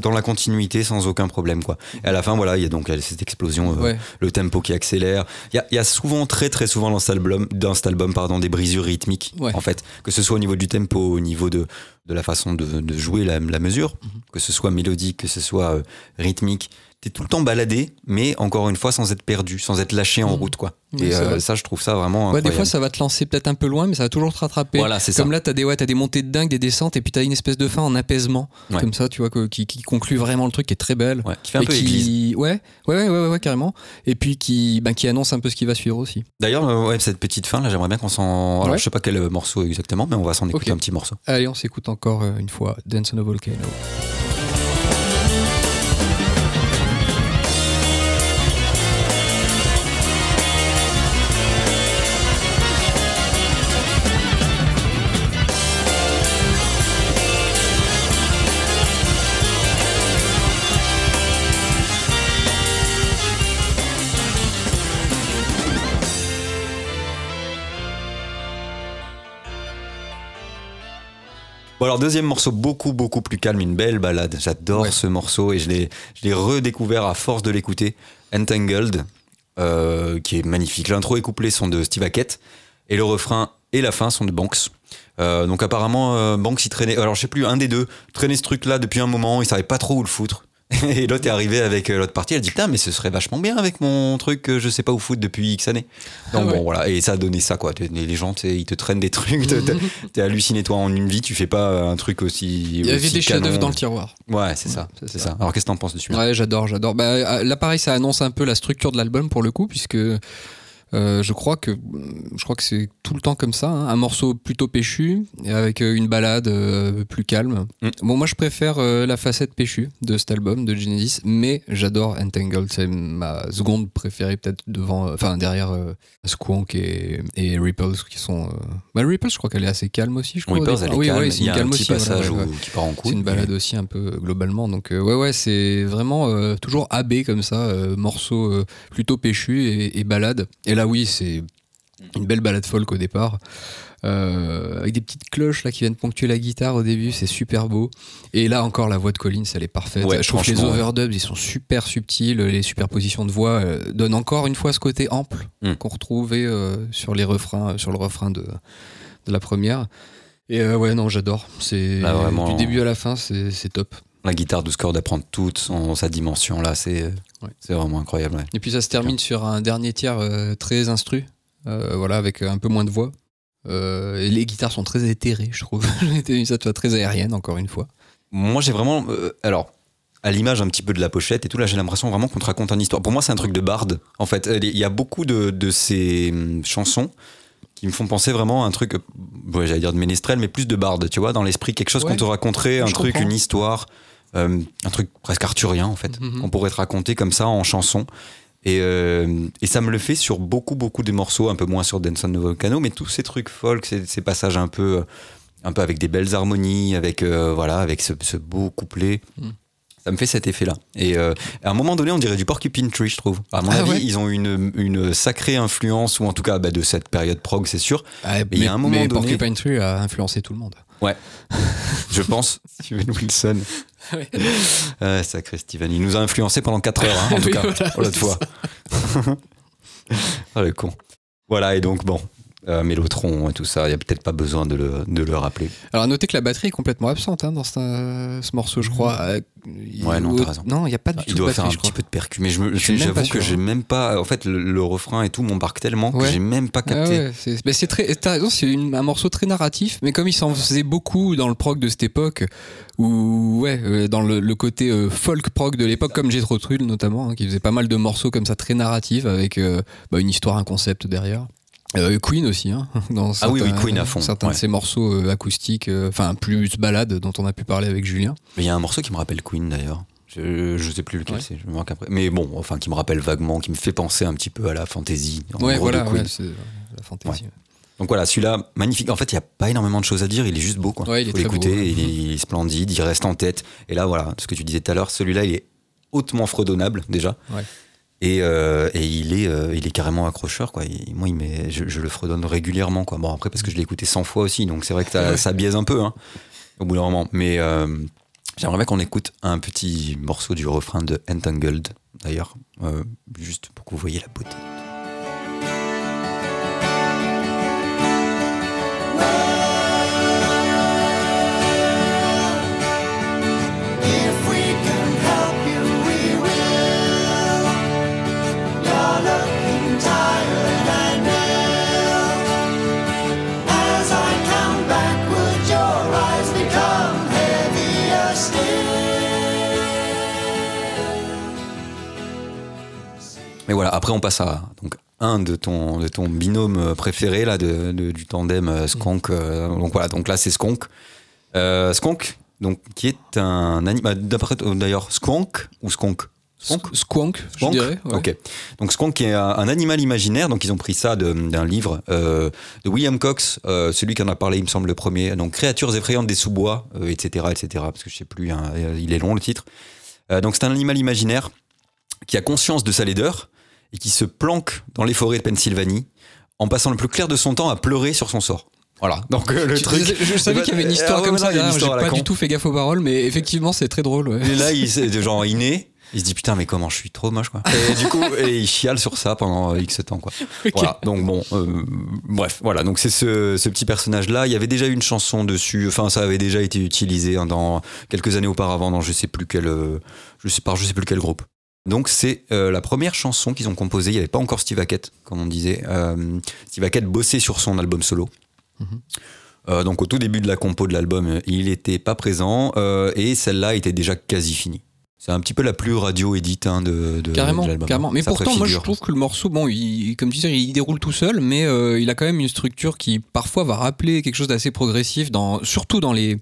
dans la continuité sans aucun problème. Quoi. Et à la fin, voilà, il y a donc cette explosion, euh, Ouais. le tempo qui accélère. Il y a, il y a souvent, très très souvent dans cet album, dans cet album pardon, des brisures rythmiques, Ouais. en fait. Que ce soit au niveau du tempo, au niveau de, de la façon de, de jouer la, la mesure, Mhm. que ce soit mélodique, que ce soit euh, rythmique. T'es tout le temps baladé, mais encore une fois, sans être perdu, sans être lâché en Mhm. route. Quoi. Oui, Et euh, ça, je trouve ça vraiment Ouais, des fois, ça va te lancer peut-être un peu loin, mais ça va toujours te rattraper. Voilà, c'est ça. Comme là, t'as des, ouais, t'as des montées de dingue, des descentes, et puis t'as une espèce de fin en apaisement, Ouais. comme ça, tu vois, que- qui, qui conclut vraiment le truc, qui est très belle. Ouais, qui fait un et peu qui. Ouais, ouais, ouais, ouais, carrément. Et puis qui, ben, qui annonce un peu ce qui va suivre aussi. D'ailleurs, euh, ouais, cette petite fin là, j'aimerais bien qu'on s'en. Alors, je sais pas quel euh, morceau exactement, mais on va s'en écouter un petit morceau. Allez, on s'écoute encore une fois Dance on a Volcano. Bon, alors, deuxième morceau beaucoup, beaucoup plus calme, une belle balade. J'adore Ouais. ce morceau et je l'ai, je l'ai redécouvert à force de l'écouter. Entangled, euh, qui est magnifique. L'intro et couplet sont de Steve Hackett et le refrain et la fin sont de Banks. Euh, donc apparemment euh, Banks il traînait alors je sais plus un des deux traînait ce truc là depuis un moment il savait pas trop où le foutre et l'autre est arrivé avec euh, l'autre partie elle dit putain mais ce serait vachement bien avec mon truc que je sais pas où foutre depuis X années donc Ah ouais. bon voilà et ça a donné ça quoi les gens ils te traînent des trucs t'es- halluciné toi en une vie tu fais pas un truc aussi Il y avait des chefs-d'œuvre canon. dans le tiroir. ouais c'est ça c'est c'est ça. ça alors qu'est-ce que t'en penses dessus Ouais, j'adore, j'adore. Bah, euh, là, pareil, ça annonce un peu la structure de l'album pour le coup, puisque euh, je crois que je crois que c'est tout le temps comme ça, hein. un morceau plutôt péchu avec euh, une balade euh, plus calme. Mm. Bon, moi, je préfère euh, la facette péchue de cet album de Genesis, mais j'adore Entangled, c'est ma seconde préférée peut-être devant, euh, enfin derrière Squonk et, et Ripples qui sont. Bah, Ripples, je crois qu'elle est assez calme aussi. Je crois, départ. elle est oui, calme ouais, c'est une a un calme petit aussi. voilà, passage ouais, où- ouais. qui part en couille C'est une balade aussi un peu globalement. Donc ouais ouais c'est vraiment toujours AB comme ça, morceau plutôt péchu et, et balade. Et là oui c'est une belle balade folk au départ. Euh, avec des petites cloches là qui viennent ponctuer la guitare au début, c'est super beau. Et là encore la voix de Collins, elle est parfaite. Ouais, je trouve que les ouais. overdubs ils sont super subtils, les superpositions de voix euh, donnent encore une fois ce côté ample Mm. qu'on retrouvait euh, sur les refrains, sur le refrain de, de la première. Et ouais non j'adore. C'est du début à la fin c'est top. la guitare de Score d'apprendre toute son, sa dimension là c'est Ouais. c'est vraiment incroyable ouais. Et puis ça se termine sur un dernier tiers euh, très instru, euh, voilà, avec un peu moins de voix. Euh, et les guitares sont très éthérées, je trouve. ça te très aérienne, encore une fois. Moi, j'ai vraiment. alors, à l'image un petit peu de la pochette et tout, là, j'ai l'impression vraiment qu'on te raconte une histoire. Pour moi, c'est un truc de barde. En fait, il y a beaucoup de, de ces hum, chansons qui me font penser vraiment à un truc, ouais, j'allais dire de ménestrel, mais plus de barde, tu vois, dans l'esprit, quelque chose Ouais. qu'on te raconterait, un Je truc, comprends. une histoire, euh, un truc presque arthurien, en fait, Mhm. qu'on pourrait te raconter comme ça en chanson. Et, euh, et ça me le fait sur beaucoup, beaucoup de morceaux, un peu moins sur Denson de Volcano, mais tous ces trucs folk, ces, ces passages un peu, euh, un peu avec des belles harmonies, avec, euh, voilà, avec ce, ce beau couplet. Mm. Ça me fait cet effet-là. Et euh, à un moment donné, on dirait du Porcupine Tree, je trouve. À mon Ah avis, ouais ils ont une, une sacrée influence, ou en tout cas bah, de cette période prog, c'est sûr. Ah, il y a un moment mais donné- Porcupine Tree a influencé tout le monde. Ouais. Je pense. Steven Wilson. Ouais. Ouais, sacré Steven. Il nous a influencé pendant 4 heures, hein, en tout Oui, cas, voilà, pour l'autre fois. ah, le con. Voilà, et donc, bon, euh, Mélotron et tout ça, il n'y a peut-être pas besoin de le, de le rappeler. Alors, à noter que la batterie est complètement absente hein, dans ce, ce morceau, je crois. Euh, Ouais, non, t'as raison. Non, il n'y a pas du Il tout doit de faire batterie, un je petit peu de percu, mais je Je j'avoue pas que j'ai hein. même pas. En fait, le, le refrain et tout m'embarque tellement que Ouais. j'ai même pas Ah capté. ouais, c'est bah, c'est très. T'as raison, c'est un morceau très narratif, mais comme il s'en faisait beaucoup dans le prog de cette époque, ou ouais, euh, dans le, le côté euh, folk prog de l'époque, comme Jethro Tull notamment, hein, qui faisait pas mal de morceaux comme ça très narratifs avec euh, bah, une histoire, un concept derrière. Euh, Queen aussi, hein, dans Ah oui, oui, certains- Queen à fond, Certains ouais. de ces morceaux euh, acoustiques, euh, enfin plus balades dont on a pu parler avec Julien. Il y a un morceau qui me rappelle Queen d'ailleurs. Je, je sais plus lequel Ouais. c'est, je me manque après. Mais bon, enfin, qui me rappelle vaguement, qui me fait penser un petit peu à la fantasy. en ouais, gros, de voilà, Queen. ouais, c'est la fantaisie. Donc voilà, celui-là, magnifique. En fait, il n'y a pas énormément de choses à dire, il est juste beau. Quoi. Il est Faut beau, il, est, il est splendide, il reste en tête. Et là, voilà, ce que tu disais tout à l'heure, celui-là, il est hautement fredonnable déjà. Et, euh, et il, est, euh, il est carrément accrocheur. Quoi. Il- moi, il met, je, je le fredonne régulièrement. Quoi. Bon, après, parce que je l'ai écouté 100 fois aussi, donc c'est vrai que ça, biaise un peu hein, au bout d'un moment. Mais euh, j'aimerais bien qu'on écoute un petit morceau du refrain de Entangled, d'ailleurs, juste pour que vous voyez la beauté. Mais voilà, après on passe à donc un de ton de ton binôme préféré là de, de- du tandem euh, Skonk. euh, donc voilà, donc là c'est Skonk. Euh, Skonk, donc qui est un animal. D'après d'ailleurs Skonk ou Skonk. Skonk. Squonk, je Skonk dirais. ouais. Ok. Donc Skonk est un, un animal imaginaire. Donc ils ont pris ça d'un livre euh, de William Cox, euh, celui qui en a parlé, il me semble le premier. Donc créatures effrayantes des sous-bois, euh, etc., etc. Parce que je sais plus, hein, il est long le titre. Donc c'est un animal imaginaire qui a conscience de sa laideur et qui se planque dans les forêts de Pennsylvanie en passant le plus clair de son temps à pleurer sur son sort. Voilà. Donc euh, le Je- truc. Je, je savais qu'il y avait une histoire Ah comme ça j'ai pas du tout fait gaffe aux paroles, mais effectivement c'est très drôle. ouais. Et là, il, c'est genre, naît, il se dit putain, mais comment je suis trop moche, quoi. Et du coup, et il chiale sur ça pendant euh, X temps, quoi. Ok. Voilà. Donc bon, euh, bref, voilà. Donc c'est ce, ce petit personnage-là. Il y avait déjà eu une chanson dessus. Enfin, ça avait déjà été utilisé hein, dans quelques années auparavant dans je sais plus quel, je sais par je sais plus quel groupe. Donc c'est euh, la première chanson qu'ils ont composée. Il n'y avait pas encore Steve Hackett, comme on disait. Euh, Steve Hackett bossait sur son album solo. Euh, donc au tout début de la compo de l'album, il n'était pas présent et celle-là était déjà quasi finie. C'est un petit peu la plus radio édite hein, de, de, Carrément, de l'album. carrément. Mais Ça pourtant, moi, je trouve que le morceau, bon, il, comme tu disais, il déroule tout seul, mais il a quand même une structure qui parfois va rappeler quelque chose d'assez progressif, dans, surtout dans les,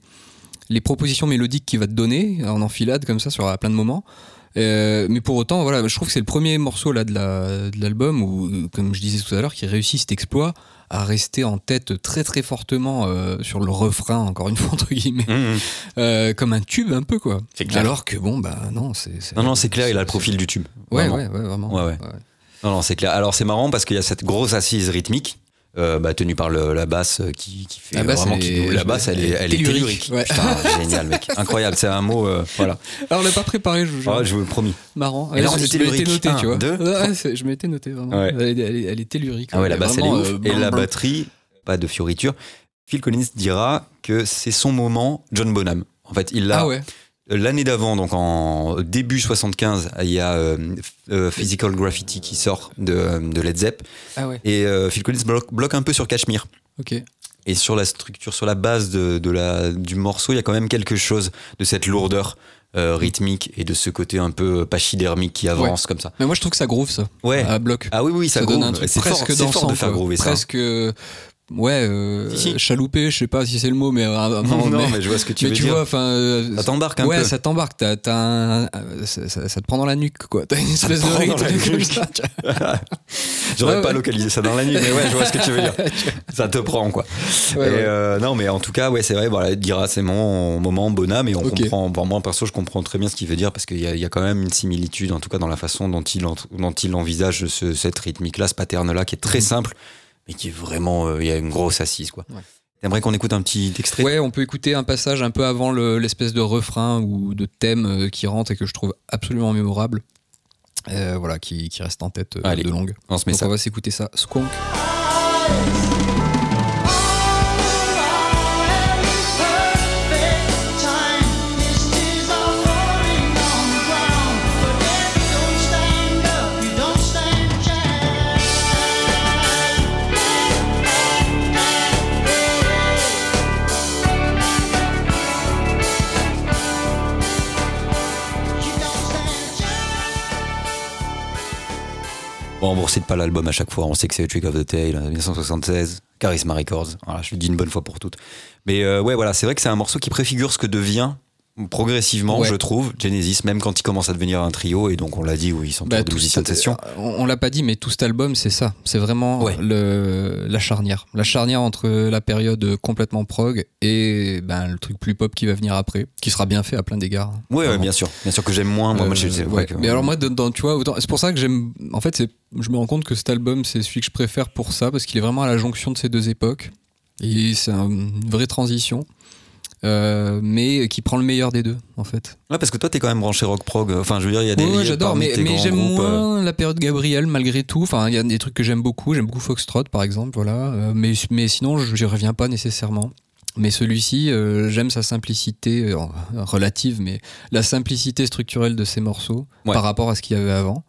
les propositions mélodiques qu'il va te donner en enfilade comme ça sur à plein de moments. Euh, mais pour autant, voilà, je trouve que c'est le premier morceau là de la- de l'album où, comme je disais tout à l'heure, qui réussit cet exploit à rester en tête très très fortement euh, sur le refrain, encore une fois entre guillemets, Mmh, mmh. euh, comme un tube un peu quoi. C'est clair. Alors que bon, bah non, c'est. Non, non, c'est clair, il a le profil du tube. Ouais, Vraiment. ouais, ouais, vraiment. Ouais, ouais. Non, non, c'est clair. Alors c'est marrant parce qu'il y a cette grosse assise rythmique. Euh, bah, tenue par le- la basse euh, qui, qui fait La basse, vraiment elle qui- est- la basse elle est, elle est tellurique. tellurique Ouais. Putain, génial mec incroyable c'est un mot euh, voilà Alors, on l'a pas préparé, je vous jure. Ah, je vous le promis Marrant. Et là, je je m'étais noté, Un, tu vois. deux, Ouais, je m'étais noté vraiment. Ouais. Elle, est- elle elle tellurique. ah ouais la basse elle est Vraiment, ouf euh, et la batterie pas de fioriture Phil Collins dira que c'est son moment John Bonham en fait il l'a Ah ouais. L'année d'avant, donc en début 75, il y a euh, euh, Physical Graffiti qui sort de, de Led Zepp. Ah ouais. Et euh, Phil Collins bloque, bloque un peu sur Cashmere. Ok. Et sur la structure, sur la base de, de la, du morceau, il y a quand même quelque chose de cette lourdeur euh, rythmique et de ce côté un peu pachydermique qui avance comme ça. Mais moi, je trouve que ça groove ça. Ouais. À bloc. Ah oui, oui, ça, ça donne un groove. truc C'est fort, presque fort de faire groover ça. Presque. Ouais, euh, Si, si. chaloupé, je sais pas si c'est le mot, mais. euh, Non, mais, mais je vois ce que tu mais veux tu dire. vois, euh, ça t'embarque un ouais, peu. ça t'embarque. T'as, t'as un- euh, ça, ça- ça te prend dans la nuque, quoi. T'as une espèce de rythme comme nuque. ça. J'aurais Ouais, pas ouais. localisé ça dans la nuit, mais ouais, je vois ce que tu veux dire. ça te prend, quoi. Et, euh, non, mais en tout cas, ouais, c'est vrai, voilà, dira c'est mon moment Bonham, et on comprend, bon, moi perso, je comprends très bien ce qu'il veut dire, parce qu'il y, y a quand même une similitude, en tout cas dans la façon dont il, dont il envisage ce- cette rythmique-là, ce pattern-là, qui est très Mhm. simple, mais qui est vraiment, euh, il y a une grosse assise, quoi. Ouais. T'aimerais qu'on écoute un petit extrait? Ouais, on peut écouter un passage un peu avant le- l'espèce de refrain ou de thème euh, qui rentre et que je trouve absolument mémorable. Euh, voilà, qui, qui reste en tête euh, Allez, de longue. On se met Donc ça. on va s'écouter ça. Squonk. Bon, on ne cite pas l'album à chaque fois, on sait que c'est Trick of the Tail, 1976, Charisma Records. Je le dis une bonne fois pour toutes. Mais euh, ouais, voilà, c'est vrai que c'est un morceau qui préfigure ce que devient progressivement, Ouais. je trouve, Genesis, même quand il commence à devenir un trio, et donc on l'a dit, oui, ils sont Bah, autour de tout musiciens de ce- session. On, on l'a pas dit, mais tout cet album, c'est ça. C'est vraiment Ouais. le, la charnière. La charnière entre la période complètement prog et ben, le truc plus pop qui va venir après, qui sera bien fait à plein d'égards. Ouais, Vraiment. bien sûr, bien sûr que j'aime moins. Moi, moi, je- Euh, que- Mais alors moi, dans- tu vois, c'est pour ça que j'aime. En fait, c'est- je me rends compte que cet album, c'est celui que je préfère pour ça, parce qu'il est vraiment à la jonction de ces deux époques. Et c'est un- une vraie transition, euh, mais qui prend le meilleur des deux, en fait. Ouais, parce que toi, t'es quand même branché rock prog. Enfin, je veux dire, il y a des. Ouais, j'adore, mais, j'aime euh, moins la période Gabriel malgré tout. Enfin, il y a des trucs que j'aime beaucoup. J'aime beaucoup Foxtrot, par exemple, voilà. Euh, mais, mais sinon, je n'y reviens pas nécessairement. Mais celui-ci, euh, j'aime sa simplicité euh, relative, mais la simplicité structurelle de ses morceaux Ouais. par rapport à ce qu'il y avait avant.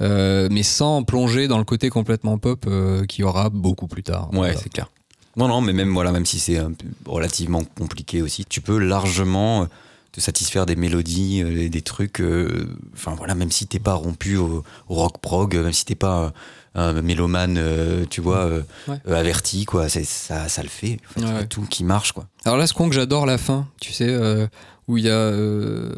Euh, mais sans plonger dans le côté complètement pop qu'il y aura beaucoup plus tard. Ouais, Voilà. c'est clair. Non, non, mais même, voilà, même si c'est relativement compliqué aussi, tu peux largement euh, te satisfaire des mélodies, euh, des trucs. euh, Enfin, voilà, même si t'es pas rompu au, au rock prog, même si t'es pas euh, un mélomane, tu vois, Ouais. averti, quoi, ça, ça le fait. En fait, Ouais, il y a ouais. tout qui marche, quoi. Alors là, ce qu'on que j'adore la fin, tu sais, où il y a euh,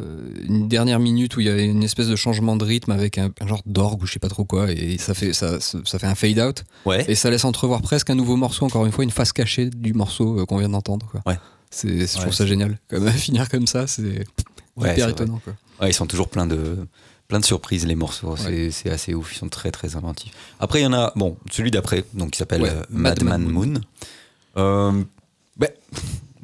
une dernière minute où il y a une espèce de changement de rythme avec un, un genre d'orgue ou je sais pas trop quoi, et ça fait, ça, fait un fade out, Ouais. et ça laisse entrevoir presque un nouveau morceau, encore une fois, une face cachée du morceau euh, qu'on vient d'entendre. Quoi. Ouais. C'est, je Ouais, trouve ça génial. Comme, finir comme ça, c'est Ouais, hyper étonnant. Quoi. Ouais, ils sont toujours pleins de, plein de surprises, les morceaux. C'est- C'est assez ouf. Ils sont très, très inventifs. Après, il y en a, bon, celui d'après, donc qui s'appelle Ouais, euh, Madman Madman Moon. Euh, ben,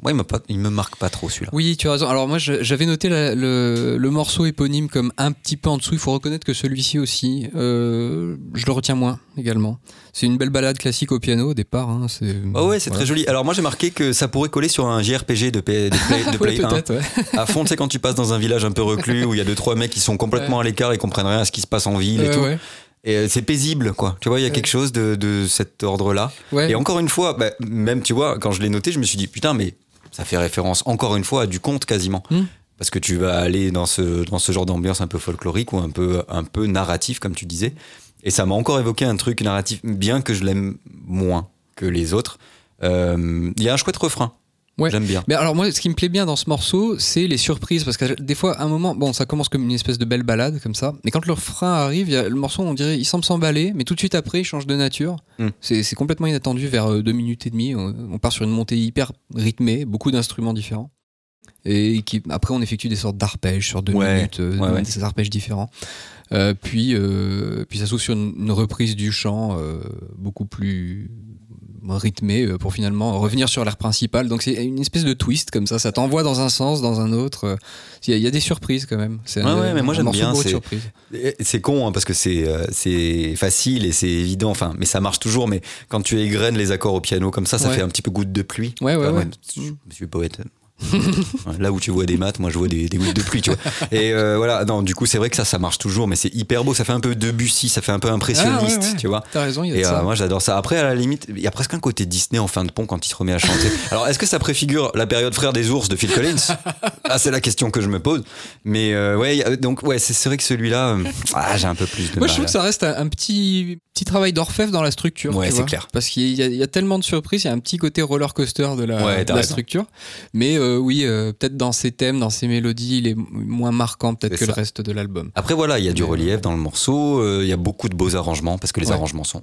moi, il me, me marque pas trop celui-là. Oui, tu as raison. Alors moi, j'avais noté la- le, le morceau éponyme comme un petit peu en dessous. Il faut reconnaître que celui-ci aussi, euh, je le retiens moins également. C'est une belle balade classique au piano au départ. hein, c'est, Oh ouais, c'est voilà. très joli. Alors moi j'ai marqué que ça pourrait coller sur un JRPG de, P- de Play, de Ouais, Play 1. peut-être, ouais. À fond, tu sais, quand tu passes dans un village un peu reclus où il y a deux trois mecs qui sont complètement à l'écart et comprennent rien à ce qui se passe en ville et Ouais, tout. ouais. Et euh, c'est paisible, quoi. Tu vois, il y a Ouais. quelque chose de, de cet ordre-là. Ouais. Et encore une fois, bah, même tu vois, quand je l'ai noté, je me suis dit putain, mais ça fait référence encore une fois à du conte quasiment. Hmm. Parce que tu vas aller dans ce, dans ce genre d'ambiance un peu folklorique ou un peu, un peu narratif, comme tu disais. Et ça m'a encore évoqué un truc narratif, bien que je l'aime moins que les autres. Euh, Il y a un chouette refrain. Ouais. J'aime bien. Mais alors moi, ce qui me plaît bien dans ce morceau, c'est les surprises, parce que des fois, à un moment, bon, ça commence comme une espèce de belle balade comme ça, mais quand le refrain arrive, il y a le morceau, on dirait, il semble s'emballer, mais tout de suite après, il change de nature. Mm. C'est complètement inattendu. Vers euh, deux minutes et demie, on, on part sur une montée hyper rythmée, beaucoup d'instruments différents. Et qui, après, on effectue des sortes d'arpèges sur deux Ouais, minutes, euh, ouais, ouais. des arpèges différents. Euh, puis, euh, puis ça s'ouvre sur une, une reprise du chant euh, beaucoup plus rythmée pour finalement revenir sur l'air principal. Donc c'est une espèce de twist comme ça, ça t'envoie dans un sens, dans un autre. Il y, a- il y a des surprises quand même. C'est Ouais, un- ouais, mais moi, j'aime bien, c'est- con hein, parce que c'est c'est facile et c'est évident, enfin, mais ça marche toujours. Mais quand tu égrènes les accords au piano comme ça, ça fait un petit peu goutte de pluie. Ouais, ouais, Enfin, ouais. moi, je je suis poète. Là où tu vois des maths, moi je vois des, des gouttes de pluie, tu vois. Et euh, voilà, non, du coup, c'est vrai que ça, ça marche toujours, mais c'est hyper beau. Ça fait un peu Debussy, ça fait un peu impressionniste, Ah, ouais, ouais. tu vois. T'as raison, il y a Et de euh, ça. moi j'adore ça. Après, à la limite, il y a presque un côté Disney en fin de pont quand il se remet à chanter. Alors, est-ce que ça préfigure la période Frères des ours de Phil Collins? Ah, c'est la question que je me pose. Mais euh, ouais, donc ouais, c'est vrai que celui-là, euh, ah, j'ai un peu plus de Moi, mal. je trouve que ça reste un, un petit, petit travail d'orfèvre dans la structure. Ouais, c'est clair. Parce qu'il y, a- il y a tellement de surprises, il y a un petit côté roller coaster de la, Ouais, de la structure. Mais euh, oui, euh, peut-être dans ses thèmes, dans ses mélodies, il est moins marquant peut-être que ça. le reste de l'album. Après voilà, il y a du Mais- relief dans le morceau, euh, il y a beaucoup de beaux arrangements parce que les Ouais. arrangements sont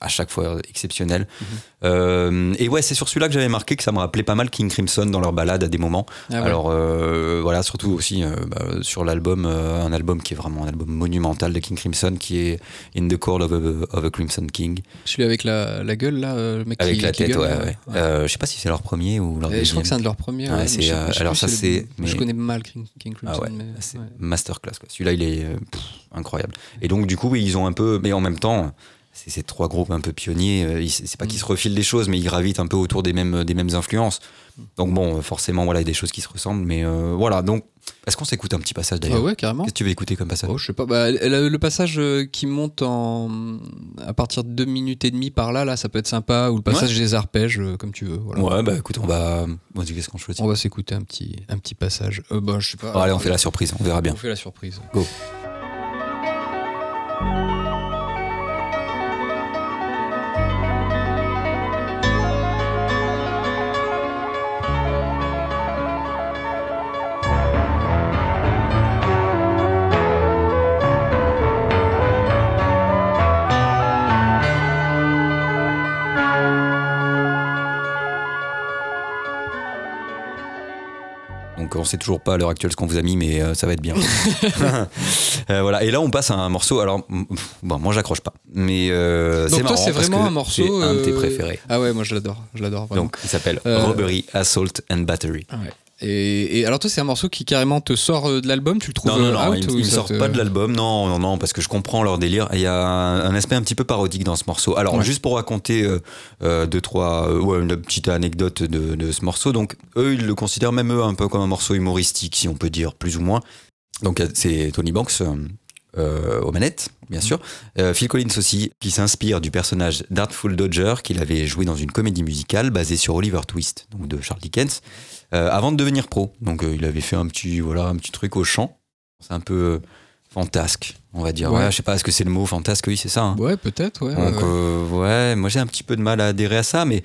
à chaque fois exceptionnel. Mhm. Euh, et ouais, c'est sur celui-là que j'avais marqué que ça me rappelait pas mal King Crimson dans leur balade à des moments. Ah ouais. Alors euh, voilà, surtout aussi euh, bah, sur l'album, euh, un album qui est vraiment un album monumental de King Crimson, qui est In the Court of a, of a Crimson King, Celui avec la, la gueule, là, euh, le mec avec qui, la qui tête. gueule, ouais, ouais. ouais. Euh, je sais pas si c'est leur premier ou leur Et je crois deuxième. que c'est un de leurs premiers. Euh, alors ça, c'est- Je connais mal King, King Crimson, Ah mais. c'est masterclass. Quoi. Celui-là, il est euh, pff, incroyable. Et donc, du coup, ils ont un peu. Mais en même temps, c'est ces trois groupes un peu pionniers. euh, C'est pas qu'ils se refilent des choses, mais ils gravitent un peu autour des mêmes, des mêmes influences. Donc, bon, forcément, voilà, il y a des choses qui se ressemblent. Mais euh, voilà. Donc, est-ce qu'on s'écoute un petit passage Ah d'ailleurs ouais, carrément. Qu'est-ce que tu veux écouter comme passage? Oh, je sais pas. Bah, le, le passage euh, qui monte en à partir de deux minutes et demie par là, là, ça peut être sympa. Ou le passage des arpèges, euh, comme tu veux. Voilà. Ouais, bah écoute, on va. Bon, qu'est-ce qu'on choisit On va s'écouter un petit, un petit passage. Euh, bah, je sais pas. Allez, on fait la surprise, on verra bien. On fait la surprise. Go. On sait toujours pas à l'heure actuelle ce qu'on vous a mis, mais euh, ça va être bien. Euh, voilà. Et là on passe à un morceau. Alors bon, moi j'accroche pas, mais euh, c'est marrant c'est parce vraiment que un morceau. Un de tes préférés. Ah ouais, moi je l'adore. Je l'adore. Donc il s'appelle Robbery, Assault and Battery. Ouais. Et, et alors toi, c'est un morceau qui carrément te sort euh, de l'album? Tu le trouves Non, non, euh, non, out il, ou il me sort te- pas de l'album, non, non, non, parce que je comprends leur délire. Il y a un, un aspect un petit peu parodique dans ce morceau. Alors, Ouais. juste pour raconter euh, deux, trois, euh, ouais, une petite anecdote de, de ce morceau. Donc, eux, ils le considèrent même eux un peu comme un morceau humoristique, si on peut dire, plus ou moins. Donc, c'est Tony Banks. euh, aux manettes, bien sûr. Euh, Phil Collins aussi, qui s'inspire du personnage d'Artful Dodger qu'il avait joué dans une comédie musicale basée sur Oliver Twist, donc de Charles Dickens, avant de devenir pro. Donc euh, il avait fait un petit, voilà, un petit truc au chant. C'est un peu euh, fantasque, on va dire. Ouais. Ouais, je sais pas, est-ce que c'est le mot fantasque? Oui, c'est ça. hein. Ouais, peut-être. Ouais. Donc ouais, euh, moi j'ai un petit peu de mal à adhérer à ça, mais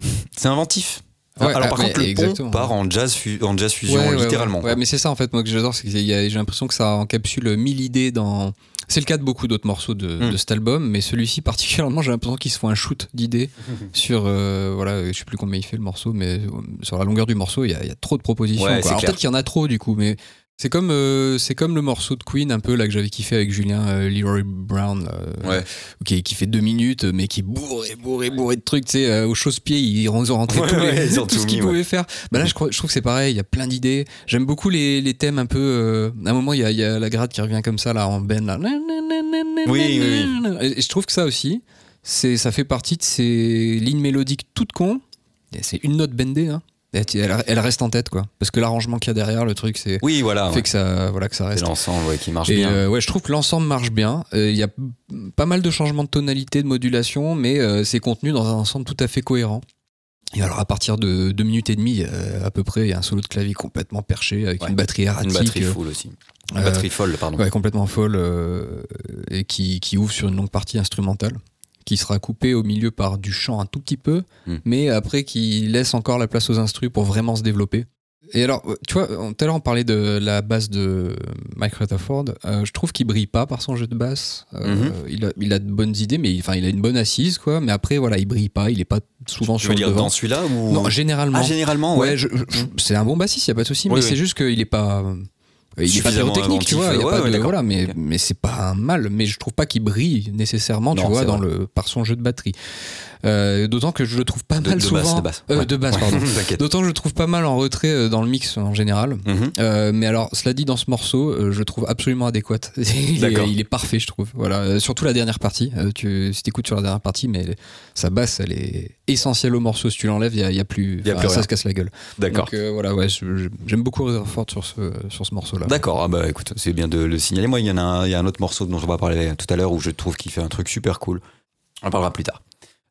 c'est inventif. Ouais, Alors ah, par contre, le pont part en jazz, en jazz fusion, Ouais, ouais, littéralement. Ouais, mais c'est ça en fait, moi que j'adore, c'est que j'ai l'impression que ça encapsule mille idées dans. C'est le cas de beaucoup d'autres morceaux de, Mm. de cet album, mais celui-ci particulièrement, j'ai l'impression qu'il se font un shoot d'idées sur. euh, voilà, je sais plus combien il fait le morceau, mais euh, sur la longueur du morceau, il y, a- il y a trop de propositions. Ouais, quoi. Alors peut-être qu'il y en a trop du coup, mais. C'est comme, euh, c'est comme le morceau de Queen un peu là que j'avais kiffé avec Julien euh, Leroy Brown euh, Ouais. qui, qui fait deux minutes mais qui est bourré bourré bourré de trucs tu sais euh, au chausse-pied ils ont rentré Ouais, tous les- ouais, ils ont tout tout ce qu'ils pouvaient faire. Bah là je, crois, je trouve que c'est pareil il y a plein d'idées. J'aime beaucoup les, les thèmes un peu à un moment il y a, il y a la grade qui revient comme ça là en ben là. Oui, oui, et, et je trouve que ça aussi ça fait partie de ces lignes mélodiques toutes cons Et c'est une note bendée hein. Elle, reste en tête quoi parce que l'arrangement qu'il y a derrière le truc c'est Oui, voilà. fait ouais. que ça voilà que ça reste l'ensemble ouais, qui marche et bien. euh, ouais, je trouve que l'ensemble marche bien. Euh, Il y a pas mal de changements de tonalité, de modulation, mais euh, c'est contenu dans un ensemble tout à fait cohérent. Et alors à partir de deux minutes et demie, à peu près, il y a un solo de clavier complètement perché avec Ouais. une batterie erratique, Une batterie full aussi. Une batterie folle, pardon. ouais, complètement folle, et qui, qui ouvre sur une longue partie instrumentale, qui sera coupée au milieu par du chant un tout petit peu, Hmm. mais après qui laisse encore la place aux instrus pour vraiment se développer. Et alors, euh, tu vois, tout à l'heure on parlait de la basse de Mike Rutherford. Euh, je trouve qu'il brille pas par son jeu de basse. Euh, Mhm. il, a, il a de bonnes idées, mais enfin, il a une bonne assise, quoi. Mais après, voilà, il brille pas. Il est pas souvent Tu sur veux le dire devant. dans celui-là ou Non, généralement. Ah, généralement, ouais. je- c'est un bon bassiste, il y a pas de souci. Oui, mais oui. c'est juste qu'il est pas. Il est pas pyrotechnique, tu vois. il y a ouais, pas de- voilà, mais, mais c'est pas un mal. Mais je trouve pas qu'il brille nécessairement, tu vois, dans vrai. le, par son jeu de batterie. Euh, D'autant que je le trouve pas De, mal de souvent. basse, de basse. Euh, Ouais. de basse, pardon. D'autant que je le trouve pas mal en retrait euh, dans le mix en général. Mhm. Euh, mais alors, cela dit, dans ce morceau, je le trouve absolument adéquat. il, est, D'accord. il est parfait, je trouve. Voilà, surtout la dernière partie. Tu, si t'écoutes sur la dernière partie, mais sa basse, elle est essentielle au morceau. Si tu l'enlèves, il y a, il y a plus. Y a plus ça se casse la gueule. D'accord. Donc voilà, ouais, j'aime beaucoup Rutherford sur ce sur ce morceau-là. D'accord, ah bah écoute, c'est bien de le signaler. Moi, il y en a un, il y a un autre morceau dont on va parler tout à l'heure où je trouve qu'il fait un truc super cool. On en parlera plus tard.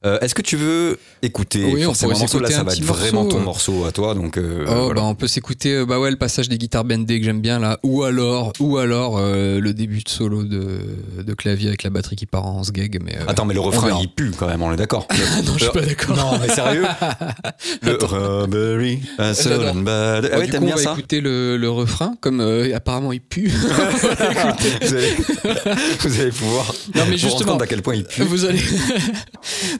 Euh, Est-ce que tu veux écouter Oui, on forcément un morceau Là, ça va être vraiment morceau, ton euh. morceau à toi. Donc, euh, Oh, voilà. bah, on peut s'écouter bah ouais, le passage des guitares bendées que j'aime bien là, ou alors, ou alors euh, le début de solo de, de clavier avec la batterie qui part en sgeg. Mais Attends, mais le on refrain, il pue quand même, on est d'accord. non, je suis pas d'accord. Non, mais sérieux Le Robbery, a certain bad- Ah ouais, du t'aimes coup, bien on va ça écouter le, le refrain, comme apparemment il pue. vous, allez, vous allez pouvoir Non, mais justement- à quel point il pue. Vous allez.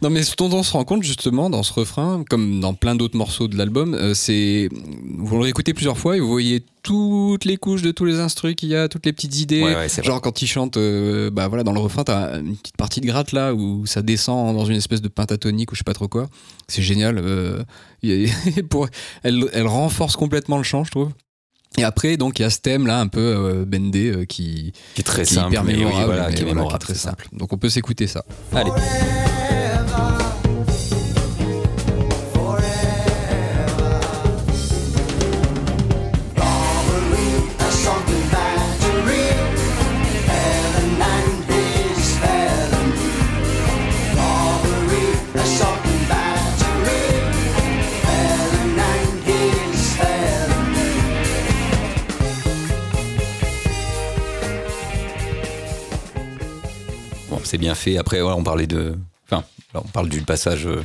non, mais ce dont on se rend compte justement dans ce refrain, comme dans plein d'autres morceaux de l'album, euh, c'est. Vous le réécoutez plusieurs fois et vous voyez toutes les couches de tous les instrus qu'il y a, toutes les petites idées. Ouais, ouais, c'est vrai. Genre quand il chante, euh, bah voilà, dans le refrain, t'as une petite partie de gratte là où ça descend dans une espèce de pentatonique ou je sais pas trop quoi. C'est génial. euh, pour, elle, elle renforce complètement le chant, je trouve. Et après, donc, il y a ce thème là, un peu euh, bendé, euh, qui, Qui est très qui est simple, hyper mais oui, mémorable, voilà, mais qui est voilà, très ça. simple. Donc, on peut s'écouter ça. Allez. C'est bien fait. Après, on parlait de. Enfin, on parle du passage euh,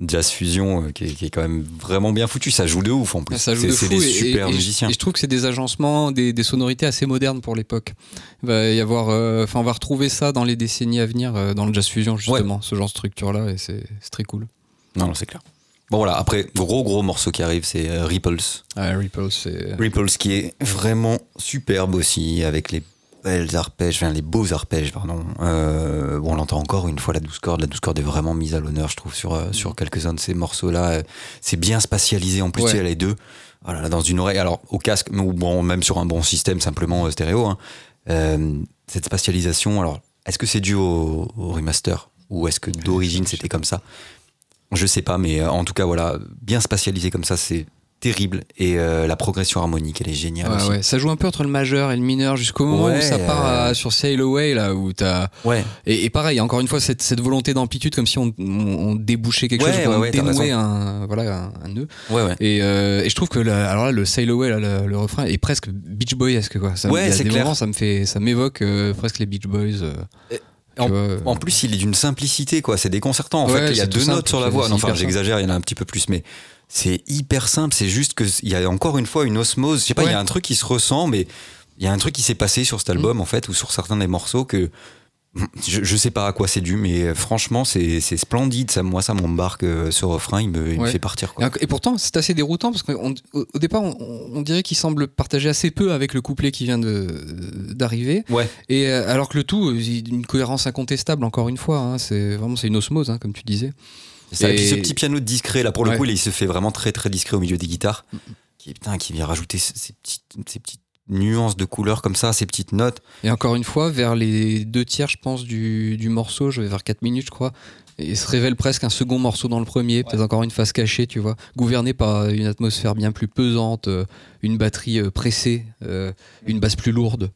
jazz fusion euh, qui, est, qui est quand même vraiment bien foutu. Ça joue de ouf en plus. Ça joue C'est de des super et, et je- musiciens. Et je trouve que c'est des agencements, des, des sonorités assez modernes pour l'époque. Il va y avoir, euh, enfin, on va retrouver ça dans les décennies à venir euh, dans le jazz fusion justement, ce genre de structure là, et c'est très cool. Non, non, c'est clair. Bon, voilà. Après, gros, gros morceau qui arrive, c'est euh, Ripples. Ah, Ripple, c'est. Ripples qui est vraiment superbe aussi, avec les belles arpèges, enfin les beaux arpèges, pardon. Euh, on entend encore une fois la douce corde. La douce corde est vraiment mise à l'honneur, je trouve, sur, euh, sur quelques-uns de ces morceaux-là. Euh, C'est bien spatialisé en plus, Ouais. tu sais, les deux. Voilà, dans une oreille, alors au casque, ou bon, même sur un bon système simplement stéréo. hein. Euh, cette spatialisation, alors, est-ce que c'est dû au, au remaster? Ou est-ce que d'origine c'était comme ça? Je sais pas, mais en tout cas, voilà, bien spatialisé comme ça, c'est terrible. Et euh, la progression harmonique, elle est géniale Ouais, aussi. ouais. Ça joue un peu entre le majeur et le mineur jusqu'au moment Ouais, où ça part euh, à- sur Sail Away là où t'as Ouais. et, et pareil encore une fois cette, cette volonté d'amplitude comme si on, on, on débouchait quelque chose, dénouait raison. un voilà un, nœud et, euh, et je trouve que la- alors là le Sail Away là, le, le refrain est presque Beach Boyesque quoi. Ça, Ouais, il y a c'est des clair. moments, ça me fait ça m'évoque euh, presque les Beach Boys. Et- en- plus, il est d'une simplicité, quoi. C'est déconcertant. En Ouais, fait, il y a deux notes sur la voix. Non, enfin, j'exagère, il y en a un petit peu plus, mais c'est hyper simple. C'est juste que il y a encore une fois une osmose. Je sais pas, il y a un truc qui se ressent, mais il y a un truc qui s'est passé sur cet album, en fait, ou sur certains des morceaux que je, je sais pas à quoi c'est dû, mais euh, franchement, c'est splendide. Ça, moi, ça m'embarque. euh, Ce refrain, il me, il me Ouais. fait partir, Et, quoi. et pourtant, c'est assez déroutant parce qu'au au départ, on, on dirait qu'il semble partager assez peu avec le couplet qui vient d'arriver. Ouais. Et euh, alors que le tout, une cohérence incontestable, encore une fois. hein, c'est vraiment c'est une osmose, hein, comme tu disais. Ça, et... Et- puis ce petit piano discret, là, pour le Ouais. coup, il, il se fait vraiment très très discret au milieu des guitares. Qui, putain, qui vient rajouter ces petites, ces petites nuances de couleurs comme ça, ces petites notes. Et encore une fois, vers les deux tiers, je pense, du, du morceau, je vais vers 4 minutes, je crois. Et il se révèle presque un second morceau dans le premier, peut-être encore une face cachée, tu vois, gouverné par une atmosphère bien plus pesante, euh, une batterie euh, pressée, euh, une basse plus lourde.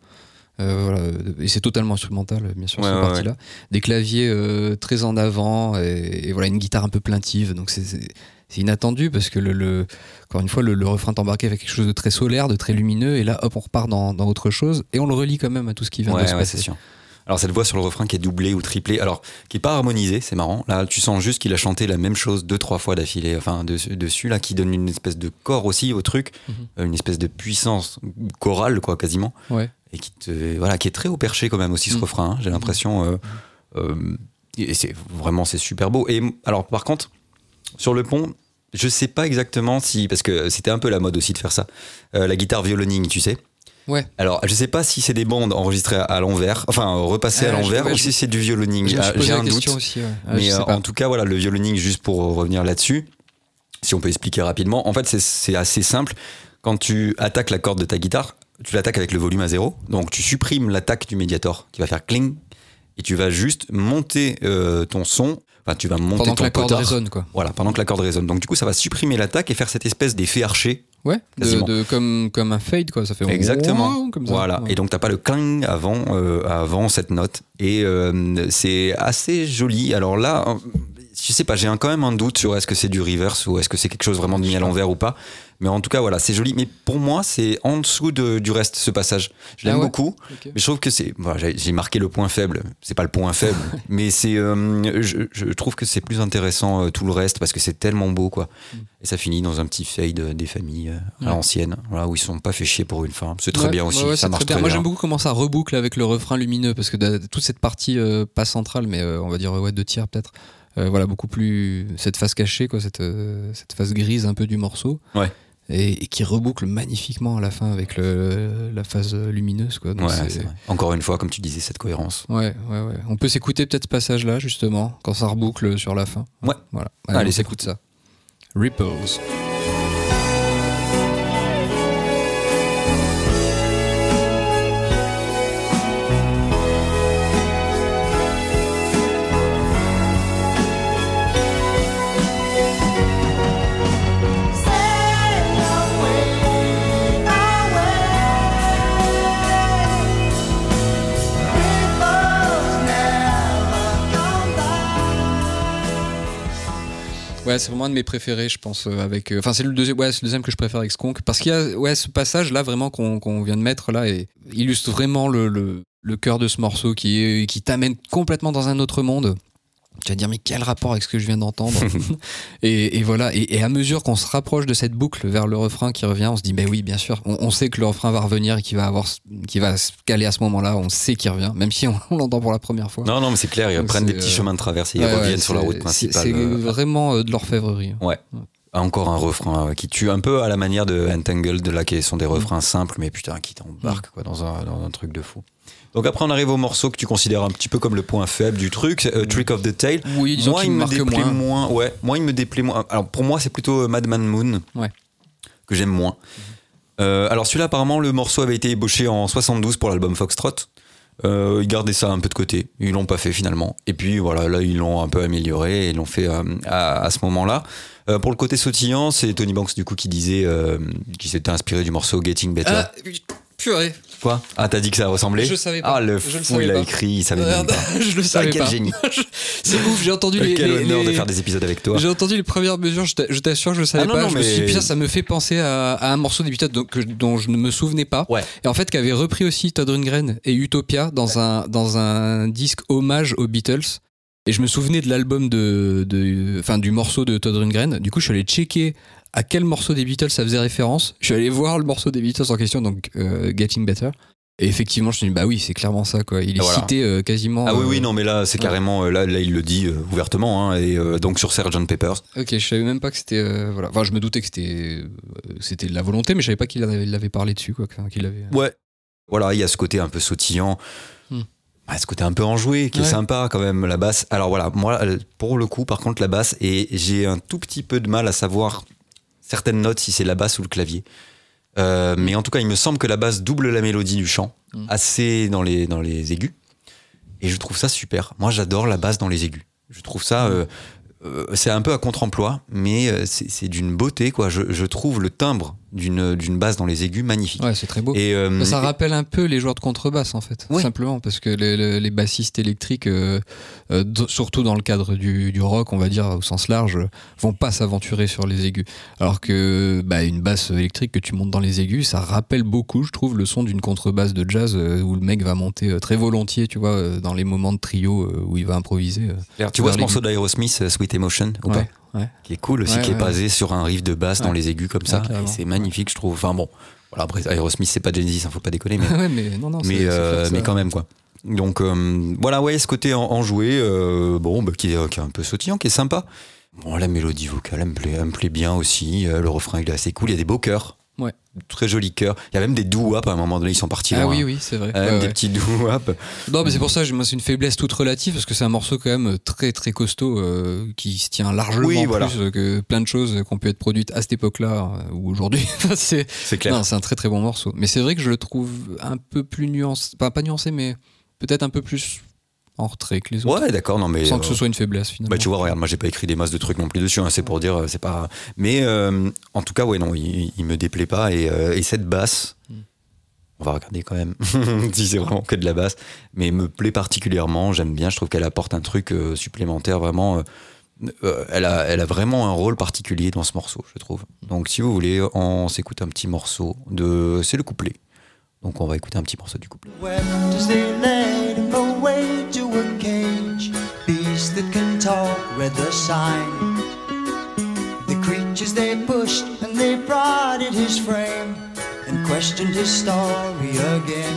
Euh, voilà. Et c'est totalement instrumental, bien sûr, Ouais, cette ouais, partie-là. Des claviers euh, très en avant et, et voilà une guitare un peu plaintive. Donc c'est- inattendu parce que le, le- encore une fois le, le refrain t'embarquait avec quelque chose de très solaire, de très lumineux et là hop on repart dans, dans autre chose et on le relie quand même à tout ce qui vient Ouais, de se ouais, passer. sûr. Alors cette voix sur le refrain qui est doublée ou triplée, alors qui est pas harmonisée, c'est marrant. Là, tu sens juste qu'il a chanté la même chose deux trois fois d'affilée, enfin dessus, dessus là, qui donne une espèce de corps aussi au truc, Mhm. euh, une espèce de puissance chorale quoi, quasiment, Ouais. Et qui te, voilà, qui est très au perché quand même aussi ce Mhm. refrain. hein, J'ai l'impression, euh, euh, et c'est vraiment c'est super beau. Et alors par contre, sur le pont. Je sais pas exactement si, parce que c'était un peu la mode aussi de faire ça, euh, la guitare violoning, tu sais. Ouais. Alors, je sais pas si c'est des bandes enregistrées à- à l'envers, enfin repassées à Ah, l'envers, ou si c'est du violoning. Ah, J'ai un doute. aussi. ouais. Ah, Mais euh, en tout cas, voilà, le violoning, juste pour revenir là-dessus, si on peut expliquer rapidement, en fait, c'est assez simple. Quand tu attaques la corde de ta guitare, tu l'attaques avec le volume à zéro. Donc, tu supprimes l'attaque du médiator qui va faire cling, et tu vas juste monter euh, ton son. Enfin, tu vas monter Pendant ton que la corde potard. résonne quoi. Voilà, pendant que la corde résonne. Donc, du coup, ça va supprimer l'attaque et faire cette espèce d'effet arché Ouais. De, comme comme un fade quoi. Ça fait Exactement. comme ça. Voilà. Ouais. Et donc t'as pas le cling avant, euh, avant cette note. Et euh, c'est assez joli. Alors là, je sais pas, j'ai quand même un doute sur est-ce que c'est du reverse ou est-ce que c'est quelque chose vraiment de mis à l'envers ou pas. Mais en tout cas, voilà, c'est joli. Mais pour moi, c'est en dessous de- du reste, ce passage. Je l'aime Ah ouais beaucoup. Mais je trouve que c'est. voilà, j'ai- marqué le point faible. C'est pas le point faible, mais c'est. euh, je, je trouve que c'est plus intéressant euh, tout le reste parce que c'est tellement beau, quoi. Et ça finit dans un petit fade euh, des familles euh, à Mm. Ouais. l'ancienne, voilà, où ils sont pas fait chier pour une fin. C'est très Ouais, bien aussi. ça marche très très bien. Moi j'aime beaucoup comment ça reboucle avec le refrain lumineux parce que toute cette partie pas centrale mais on va dire ouais, de tiers peut-être. voilà beaucoup plus cette face cachée quoi cette cette face grise un peu du morceau. Ouais. Et, et qui reboucle magnifiquement à la fin avec le, la phase lumineuse quoi. Donc Ouais. Encore une fois, comme tu disais, cette cohérence. Ouais, ouais, ouais. On peut s'écouter peut-être ce passage-là, justement, quand ça reboucle sur la fin. Ouais. Voilà. Allez, Allez, on s'écoute ça. Repose. Ouais, c'est vraiment un de mes préférés, je pense. euh, avec, euh, enfin, c'est le deuxième, ouais, le deuxième que je préfère avec Skunk, parce qu'il y a, ouais, ce passage là vraiment qu'on vient de mettre là et illustre vraiment le, le, le cœur de ce morceau qui qui t'amène complètement dans un autre monde. Tu vas dire mais quel rapport avec ce que je viens d'entendre et, et voilà et, et à mesure qu'on se rapproche de cette boucle vers le refrain qui revient, on se dit ben oui bien sûr, on, on sait que le refrain va revenir et qu'il va avoir, qu'il va se caler à ce moment-là, on sait qu'il revient, même si on, on l'entend pour la première fois. Non, non, mais c'est clair, ils Donc prennent des petits euh, chemins de traverse et ils Ouais, ouais, reviennent sur la route c'est- principale. C'est euh, vraiment euh, de l'orfèvrerie. Ouais. Encore un refrain qui tue un peu à la manière de Entangled, là, qui sont des refrains simples, mais putain, qui t'embarquent quoi, dans, un, dans un truc de fou. Donc après, on arrive au morceau que tu considères un petit peu comme le point faible du truc, euh, Trick of the Tail. Oui, disons moi, qu'il il me déplaît moins. moins. Ouais, moi, il me déplaît moins. Alors pour moi, c'est plutôt euh, Madman Moon Ouais. que j'aime moins. Euh, alors celui-là, apparemment, le morceau avait été ébauché en 72 pour l'album Foxtrot. Euh, ils gardaient ça un peu de côté. Ils l'ont pas fait finalement. Et puis voilà, là ils l'ont un peu amélioré et ils l'ont fait euh, à, à ce moment-là. Euh, pour le côté sautillant, c'est Tony Banks du coup qui disait qui s'était inspiré du morceau Getting Better. Ah, purée. Quoi? Ah t'as dit que ça ressemblait Je savais pas. Ah le Je fou, il a pas. écrit, il savait même Merde, pas. je le Ah, savais quel pas. génie. C'est ouf, j'ai entendu les. Quel les- honneur de les- faire des épisodes avec toi. J'ai entendu les premières mesures, je t'a- je t'assure, je le savais Ah non, pas. non, je me suis dit, putain, ça me fait penser à, à un morceau des Beatles dont, je ne me souvenais pas. Ouais. Et en fait, qu'avait repris aussi Todd Rundgren et Utopia dans, un, dans un disque hommage aux Beatles. Et je me souvenais de l'album de, de, enfin, du morceau de Todd Rundgren. Du coup, je suis allé checker à quel morceau des Beatles ça faisait référence. Je suis allé voir le morceau des Beatles en question, donc euh, Getting Better. Et effectivement, je me suis dit, bah oui, c'est clairement ça, quoi. Il est voilà. cité euh, quasiment. Ah oui, euh, oui, non, mais là, c'est ouais. carrément, euh, là, là, il le dit euh, ouvertement, hein, et euh, donc sur Sgt Pepper. Ok, je savais même pas que c'était. euh, voilà. Enfin, je me doutais que c'était, euh, c'était de la volonté, mais je savais pas qu'il avait, parlé dessus, quoi. Qu'il avait. Ouais. Voilà, il y a ce côté un peu sautillant, Hmm. Ah, ce côté un peu enjoué, qui est Ouais. sympa quand même, la basse. Alors voilà, moi, euh, pour le coup, par contre, la basse, et j'ai un tout petit peu de mal à savoir certaines notes si c'est la basse ou le clavier. Euh, mais en tout cas, il me semble que la basse double la mélodie du chant, Hmm. assez dans les, dans les aigus. Et je trouve ça super. Moi, j'adore la basse dans les aigus. Je trouve ça. euh, euh, c'est un peu à contre-emploi, mais c'est c'est d'une beauté, quoi. Je, je trouve le timbre d'une basse dans les aigus magnifique. Ouais, c'est très beau. Et, euh, ça rappelle un peu les joueurs de contrebasse en fait, Ouais. simplement parce que les, les- les bassistes électriques, euh, euh, surtout dans le cadre du, du rock, on va dire au sens large, vont pas s'aventurer sur les aigus. Alors que bah, une basse électrique que tu montes dans les aigus, ça rappelle beaucoup, je trouve, le son d'une contrebasse de jazz où le mec va monter très volontiers, tu vois, dans les moments de trio où il va improviser. tu vois ce morceau d'Aerosmith, Sweet Emotion, ou Ouais, pas ouais. Qui est cool aussi, Ouais, qui est basé sur un riff de basse dans les aigus comme ça. Et c'est magnifique, je trouve. Enfin bon, voilà, après, Aerosmith, c'est pas Genesis, hein, faut pas déconner, mais, mais non, non, mais, euh, mais quand même, quoi. Donc euh, voilà, ouais, ce côté en- enjoué, euh, bon, bah, qui, est, qui est un peu sautillant, qui est sympa. Bon, la mélodie vocale, elle me plaît, elle me plaît bien aussi. euh, le refrain, il est assez cool. Il y a des beaux chœurs. Très jolis chœurs. Il y a même des doo-wop à un moment donné, ils sont partis Ah loin. oui, oui, c'est vrai. Ouais, des petits doo-wop. Non, mais c'est pour ça, c'est une faiblesse toute relative parce que c'est un morceau quand même très très costaud euh, qui se tient largement Oui, plus que plein de choses qui ont pu être produites à cette époque-là euh, ou aujourd'hui. c'est clair. c'est un très très bon morceau. Mais c'est vrai que je le trouve un peu plus nuancé, enfin pas nuancé, mais peut-être un peu plus en retrait que les autres, Ouais, d'accord, non, mais. sans que euh, ce soit une faiblesse finalement. Bah tu vois, regarde, moi j'ai pas écrit des masses de trucs non plus dessus, hein, c'est pour dire, euh, c'est pas. Mais euh, en tout cas, ouais, non, il, il me déplaît pas. Et, euh, et cette basse, Mm. on va regarder quand même si c'est vraiment que de la basse, mais me plaît particulièrement, j'aime bien, je trouve qu'elle apporte un truc euh, supplémentaire vraiment. euh, euh, elle, a, elle a vraiment un rôle particulier dans ce morceau, je trouve. Donc si vous voulez, on s'écoute un petit morceau de... C'est le couplet. Donc on va écouter un petit morceau du couplet. That can talk read the sign. The creatures they pushed and they prodded his frame and questioned his story again.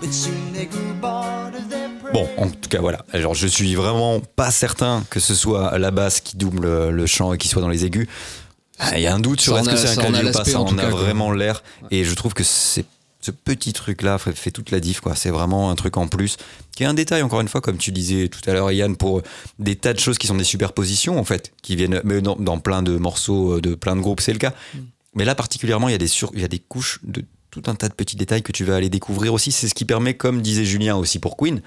But soon they grew bored of their prey. Bon, en tout cas, voilà. Alors, je suis vraiment pas certain que ce soit la basse qui double le, le chant et qui soit dans les aigus. Ah, Il y a un doute sur Ça en est-ce que a- c'est un ça en a clavier ou pas. Ça en en tout a cas, quoi. vraiment l'air. Et je trouve que c'est ce petit truc-là fait, toute la diff, quoi. C'est vraiment un truc en plus, qui est un détail, encore une fois, comme tu disais tout à l'heure, Yann, pour des tas de choses qui sont des superpositions, en fait, qui viennent, mais dans, dans plein de morceaux, de plein de groupes, c'est le cas. Mm. Mais là, particulièrement, il y a des sur, il y a des couches de tout un tas de petits détails que tu vas aller découvrir aussi. C'est ce qui permet, comme disait Julien aussi pour Queen,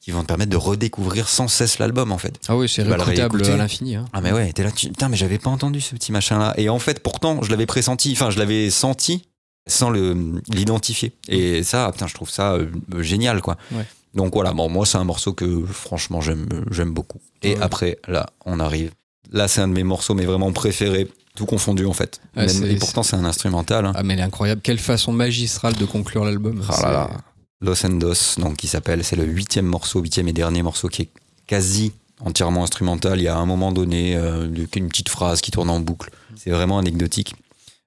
qui vont te permettre de redécouvrir sans cesse l'album, en fait. Ah oui, c'est Tu vas le réécoutable réécouter. à l'infini. hein. Ah mais ouais, t'es là, tu... putain, mais j'avais pas entendu ce petit machin-là. Et en fait, pourtant, je l'avais pressenti, enfin, je l'avais senti sans l'identifier. Et ça, putain, je trouve ça euh, génial, quoi. Ouais. Donc voilà, bon, moi, c'est un morceau que franchement, j'aime beaucoup. Et Ouais. après, là, on arrive. Là, c'est un de mes morceaux, mais vraiment préférés, tout confondu, en fait. Ouais, Même- c'est- et pourtant, c'est un instrumental. hein. Ah mais elle est incroyable. Quelle façon magistrale de conclure l'album. Ah C'est- là là. Los Endos, donc qui s'appelle, c'est le huitième morceau, huitième et dernier morceau qui est quasi entièrement instrumental. Il y a un moment donné euh, une petite phrase qui tourne en boucle. C'est vraiment anecdotique.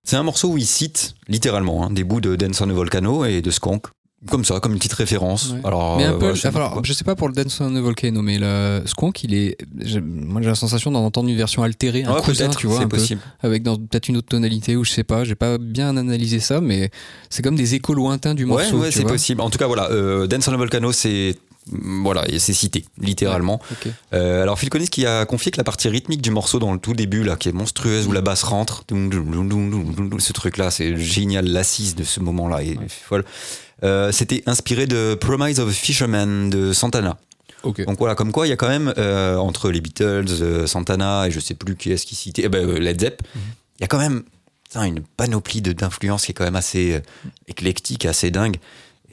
C'est un morceau où il cite littéralement hein, des bouts de Dance on a Volcano et de Skunk. Comme ça, comme une petite référence. Ouais. Alors, Mais un euh, peu, voilà, je alors, je sais pas pour le Dance on a Volcano, mais le Squonk, il est. Moi, j'ai la sensation d'en entendre une version altérée, un Ouais, cousin, tu vois, un peu, possible. avec dans peut-être une autre tonalité ou je sais pas. J'ai pas bien analysé ça, mais c'est comme des échos lointains du Ouais, morceau. ouais, tu c'est possible. En tout cas, voilà, euh, Dance on a Volcano, c'est voilà, et c'est cité littéralement. Ok. Euh, alors Phil Collins qui a confié que la partie rythmique du morceau dans le tout début là, qui est monstrueuse où la basse rentre, ce truc là, c'est génial, l'assise de ce moment là est folle. Euh, C'était inspiré de Promise of a Fisherman de Santana. Donc voilà, comme quoi il y a quand même euh, entre les Beatles, euh, Santana et je sais plus qui est-ce qui citait, eh ben, Led Zepp, il y a quand même une panoplie d'influences qui est quand même assez éclectique, assez dingue.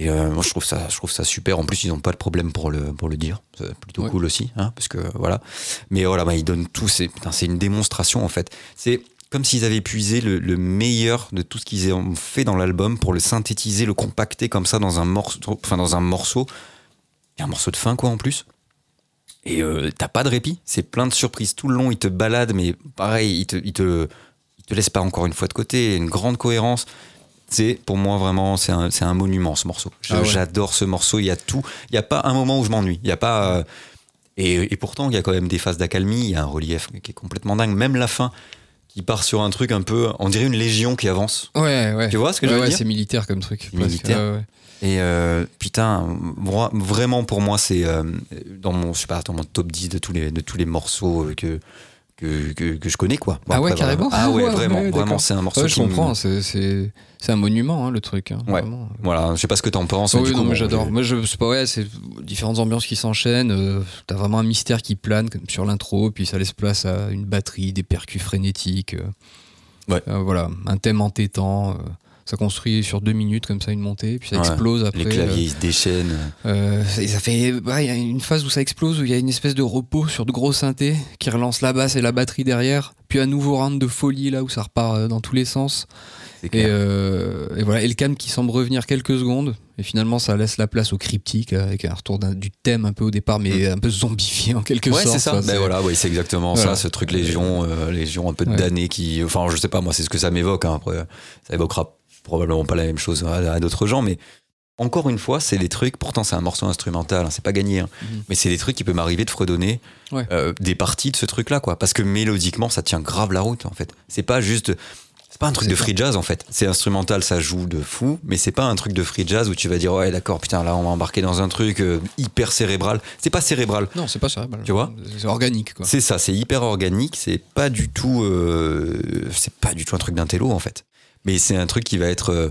Et euh, moi je trouve ça, je trouve ça super. En plus ils n'ont pas de problème pour le pour le dire, c'est plutôt Ouais. cool aussi, hein, parce que voilà. Mais voilà, bah, ils donnent tout. C'est c'est une démonstration en fait. C'est comme s'ils avaient puisé le, le meilleur de tout ce qu'ils ont fait dans l'album pour le synthétiser, le compacter comme ça dans un morceau, enfin dans un morceau, et un morceau de fin quoi en plus. Et euh, t'as pas de répit, c'est plein de surprises tout le long. Ils te baladent, mais pareil, ils te, ils te, ils te laissent pas encore une fois de côté. Une grande cohérence. C'est pour moi vraiment, c'est un, c'est un monument ce morceau. Je- Ah ouais. J'adore ce morceau. Il y a tout. Il y a pas un moment où je m'ennuie. Il y a pas. euh, et, et pourtant, il y a quand même des phases d'accalmie. Il y a un relief qui est complètement dingue. Même la fin, qui part sur un truc un peu, on dirait une légion qui avance. Ouais, ouais. Tu vois ce que je Ouais, veux ouais, dire? C'est militaire comme truc. Militaire. Ouais. Et euh, putain, moi, vraiment pour moi, c'est euh, dans mon, je sais pas, dans mon top 10 de tous les, de tous les morceaux que, que, que, que je connais, quoi. Bon, Ah ouais, après, carrément voilà. Ah ouais, Ouais, vraiment, ouais, vraiment, c'est un morceau Ouais, je qui me- comprends. C'est c'est c'est un monument, hein, le truc. hein, Ouais. vraiment. Voilà, je sais pas ce que t'en penses. Ah mais oui, non, mais bon, j'adore. Moi, je c'est pas ouais, c'est différentes ambiances qui s'enchaînent. euh, T'as vraiment un mystère qui plane comme sur l'intro, puis ça laisse place à une batterie, des percus frénétiques. euh, Ouais. euh, voilà, un thème entêtant. Euh, ça construit sur deux minutes comme ça une montée, puis ça Ouais. explose après. Les claviers, ils se déchaînent. euh, et ça fait, il y a une phase où ça explose, où il y a une espèce de repos sur de gros synthés qui relance la basse et la batterie derrière, puis un nouveau round de folie là où ça repart euh, dans tous les sens. Et, euh, voilà, et le calme qui semble revenir quelques secondes, et finalement ça laisse la place au cryptique euh, avec un retour du thème un peu au départ, mais un peu zombifié en quelque Mm. Ouais, sorte. c'est ça. Ben voilà, ouais, c'est exactement Voilà. ça, ce truc Légion, euh, Légion un peu Ouais. damné qui. Enfin, je sais pas, moi, c'est ce que ça m'évoque. hein. Après, ça évoquera probablement pas la même chose à, à d'autres gens, mais encore une fois, c'est des trucs. Pourtant, c'est un morceau instrumental, hein, c'est pas gagné, hein, Mhm. mais c'est des trucs qui peuvent m'arriver de fredonner Ouais. euh, des parties de ce truc-là, quoi. Parce que mélodiquement, ça tient grave la route, en fait. C'est pas juste. C'est pas un truc de free jazz en fait. C'est instrumental, ça joue de fou, mais c'est pas un truc de free jazz où tu vas dire ouais d'accord putain là on va embarquer dans un truc euh, hyper cérébral. C'est pas cérébral. Non, c'est pas ça. Tu vois C'est organique, quoi. C'est ça, c'est hyper organique, c'est pas du tout, euh, c'est pas du tout un truc d'intello en fait. Mais c'est un truc qui va être euh,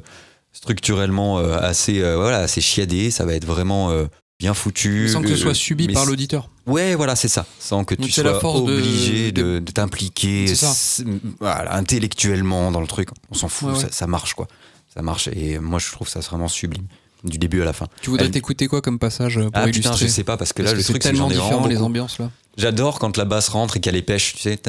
structurellement euh, assez, euh, voilà, assez chiadé. Ça va être vraiment bien foutu. Sans que ce soit subi par l'auditeur. Ouais, voilà, c'est ça. Sans que Donc tu sois la force de- obligé de, de- de t'impliquer voilà, intellectuellement dans le truc. On s'en fout, Ouais, ouais. Ça, ça marche quoi. Ça marche et moi je trouve ça vraiment sublime. Du début à la fin. Tu voudrais Elle- t'écouter quoi comme passage euh, pour Ah putain, je sais pas parce que là Parce le que truc c'est tellement différent les ambiances là. J'adore quand la basse rentre et qu'elle les pêche, tu sais.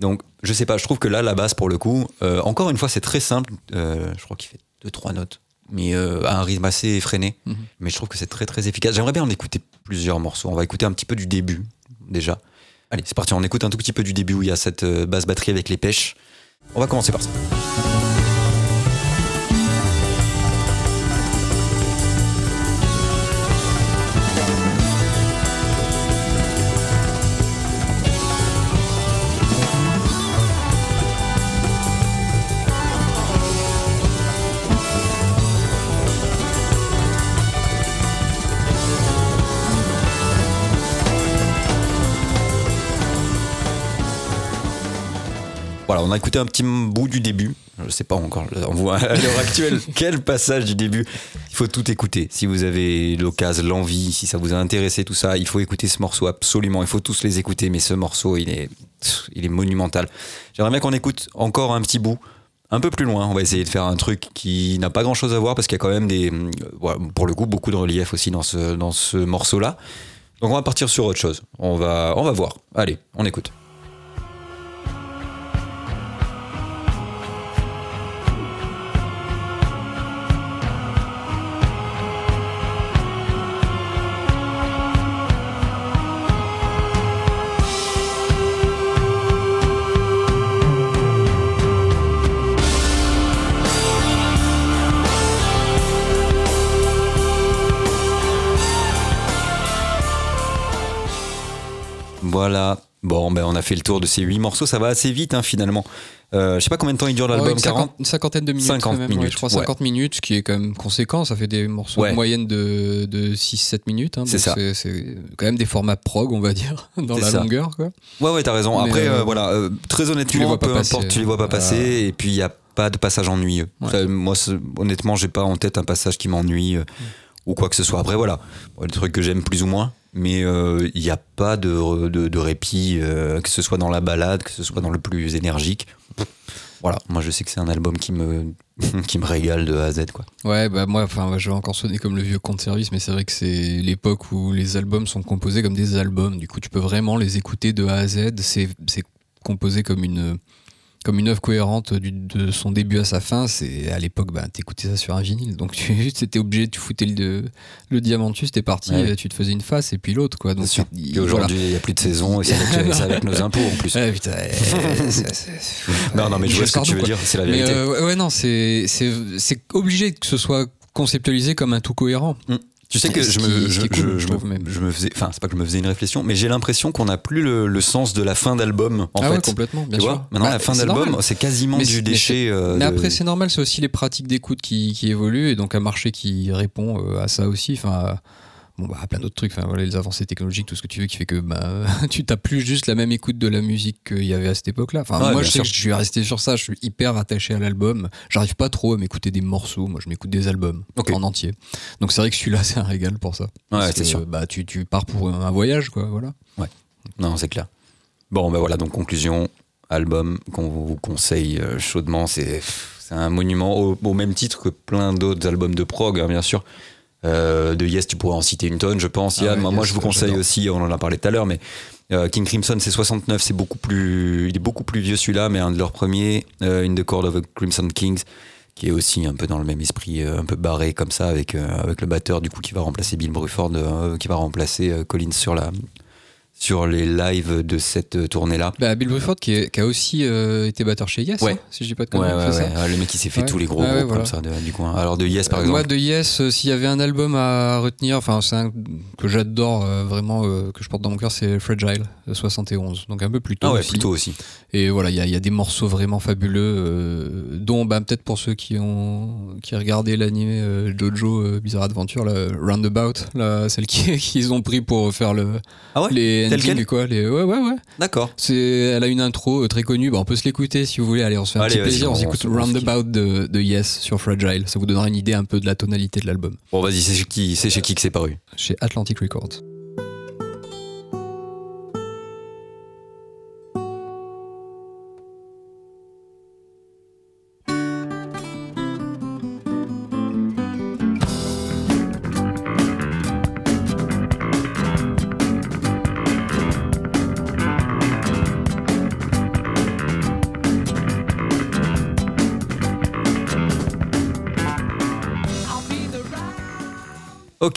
Donc, je sais pas, je trouve que là, la basse, pour le coup, euh, encore une fois, c'est très simple. Euh, je crois qu'il fait deux, trois notes, mais euh, à un rythme assez effréné. Mhm. Mais je trouve que c'est très, très efficace. J'aimerais bien en écouter plusieurs morceaux. On va écouter un petit peu du début, déjà. Allez, c'est parti, on écoute un tout petit peu du début où il y a cette basse batterie avec les pêches. On va commencer par ça. Voilà, on a écouté un petit bout du début. Je sais pas encore, on voit à l'heure actuelle quel passage du début. Il faut tout écouter. Si vous avez l'occasion, l'envie, si ça vous a intéressé, tout ça, il faut écouter ce morceau absolument. Il faut tous les écouter, mais ce morceau, il est, il est monumental. J'aimerais bien qu'on écoute encore un petit bout. Un peu plus loin, on va essayer de faire un truc qui n'a pas grand chose à voir parce qu'il y a quand même des, euh, pour le coup, beaucoup de relief aussi dans ce, dans ce morceau-là. Donc on va partir sur autre chose. On va, on va voir. Allez, on écoute. Voilà. Bon, ben on a fait le tour de ces huit morceaux. Ça va assez vite, hein, finalement. Euh, je sais pas combien de temps il dure Ouais, l'album. une, 40 cinquante- une cinquantaine de minutes. 50 quand même, ouais, minutes, je crois ouais. 50 minutes, ce qui est quand même conséquent. Ça fait des morceaux de moyenne de, de 6-7 minutes. hein, C'est ça. C'est quand même des formats prog, on va dire, dans la ça. longueur. Quoi. Ouais, ouais, t'as raison. Mais, Après, euh, euh, voilà, euh, très honnêtement, tu les vois pas peu passer. importe, tu les vois pas passer. Et puis, il n'y a pas de passage ennuyeux. Ça, moi, honnêtement, j'ai pas en tête un passage qui m'ennuie euh, ou quoi que ce soit. Après, voilà, des trucs que j'aime plus ou moins. Mais euh, il n'y a pas de, de, répit, euh, que ce soit dans la balade, que ce soit dans le plus énergique. Voilà, moi je sais que c'est un album qui me, qui me régale de A à Z. Quoi. Ouais, bah moi, enfin, je vais encore sonner comme le vieux compte service, mais c'est vrai que c'est l'époque où les albums sont composés comme des albums. Du coup, tu peux vraiment les écouter de A à Z. C'est composé comme une comme une œuvre cohérente du- de son début à sa fin. C'est à l'époque, bah, t'écoutais ça sur un vinyle, donc tu étais obligé, tu foutais le, le diamantus, t'es parti, Ouais. et tu te faisais une face et puis l'autre, quoi. Donc Et aujourd'hui, il n'y a plus de saison et c'est avec, avec nos impôts en plus. voilà. Ouais, putain, euh, c'est- c'est- Non, non, mais je vois Michel ce que tu veux quoi. dire, c'est la Mais vérité. euh, ouais, non, c'est obligé que ce soit conceptualisé comme un tout cohérent. Tu sais que je me, ce je, qui est cool, je- je je trouve me, même. je me faisais, enfin, c'est pas que je me faisais une réflexion, mais j'ai l'impression qu'on n'a plus le, le sens de la fin d'album, en ah ouais, fait. complètement, bien tu sûr. vois Maintenant, Bah, la fin c'est d'album, c'est quasiment Mais du mais déchet. euh, Mais de- après, c'est normal, c'est aussi les pratiques d'écoute qui, qui évoluent et donc un marché qui répond euh, à ça aussi. Enfin, à- bon, bah, plein d'autres trucs. Enfin, voilà, les avancées technologiques, tout ce que tu veux, qui fait que bah, tu t'as plus juste la même écoute de la musique qu'il y avait à cette époque-là. Enfin, Ouais, moi, je sais sûr. que je suis resté sur ça. Je suis hyper attaché à l'album. J'arrive pas trop à m'écouter des morceaux. Moi, je m'écoute des albums en entier. Donc, c'est vrai que celui-là, c'est un régal pour ça. Ouais, Parce c'est que, sûr. Bah, tu, tu pars pour un voyage, quoi. Voilà. Non, c'est clair. Bon, ben voilà, donc conclusion, album qu'on vous conseille euh, chaudement. C'est c'est un monument au, au même titre que plein d'autres albums de prog, hein, bien sûr. Euh, de Yes, tu pourrais en citer une tonne, je pense. Ah Yann, ouais, moi, je vous conseille aussi, on en a parlé tout à l'heure, mais euh, King Crimson, c'est 69, c'est beaucoup plus, il est beaucoup plus vieux celui-là, mais un de leurs premiers, euh, In the Court of the Crimson Kings, qui est aussi un peu dans le même esprit, un peu barré comme ça, avec, avec le batteur du coup qui va remplacer Bill Bruford, qui va remplacer Collins sur la sur les lives de cette euh, tournée-là. Bah, Bill Bruford, qui, est- qui a aussi euh, été batteur chez Yes, Ouais. hein, si je dis pas de conneries. ouais, ouais. Ah, Le mec qui s'est fait tous les gros groupes voilà. comme ça de- du coin. Alors de Yes par Euh, exemple. Moi, de Yes, euh, s'il y avait un album à retenir, enfin, c'est un que j'adore vraiment, que je porte dans mon cœur, c'est Fragile, euh, 71. Donc un peu plus tôt. ah ouais, aussi. plutôt aussi. Et voilà, il y, a- il y a des morceaux vraiment fabuleux, dont bah, peut-être pour ceux qui ont qui regardaient l'animé euh, Jojo Bizarre Adventure, la Roundabout, là, celle qui- qu'ils ont pris pour faire le, Ah ouais? Les tel endings, quel quoi. Les, ouais, ouais, ouais. D'accord. Elle a une intro euh, très connue. Bah, on peut se l'écouter si vous voulez. Allez, on se fait un Allez, petit plaisir. On, on s'écoute Roundabout de, de Yes sur Fragile. Ça vous donnera une idée un peu de la tonalité de l'album. Bon vas-y, c'est chez qui, c'est chez qui que c'est paru? Chez Atlantic Records.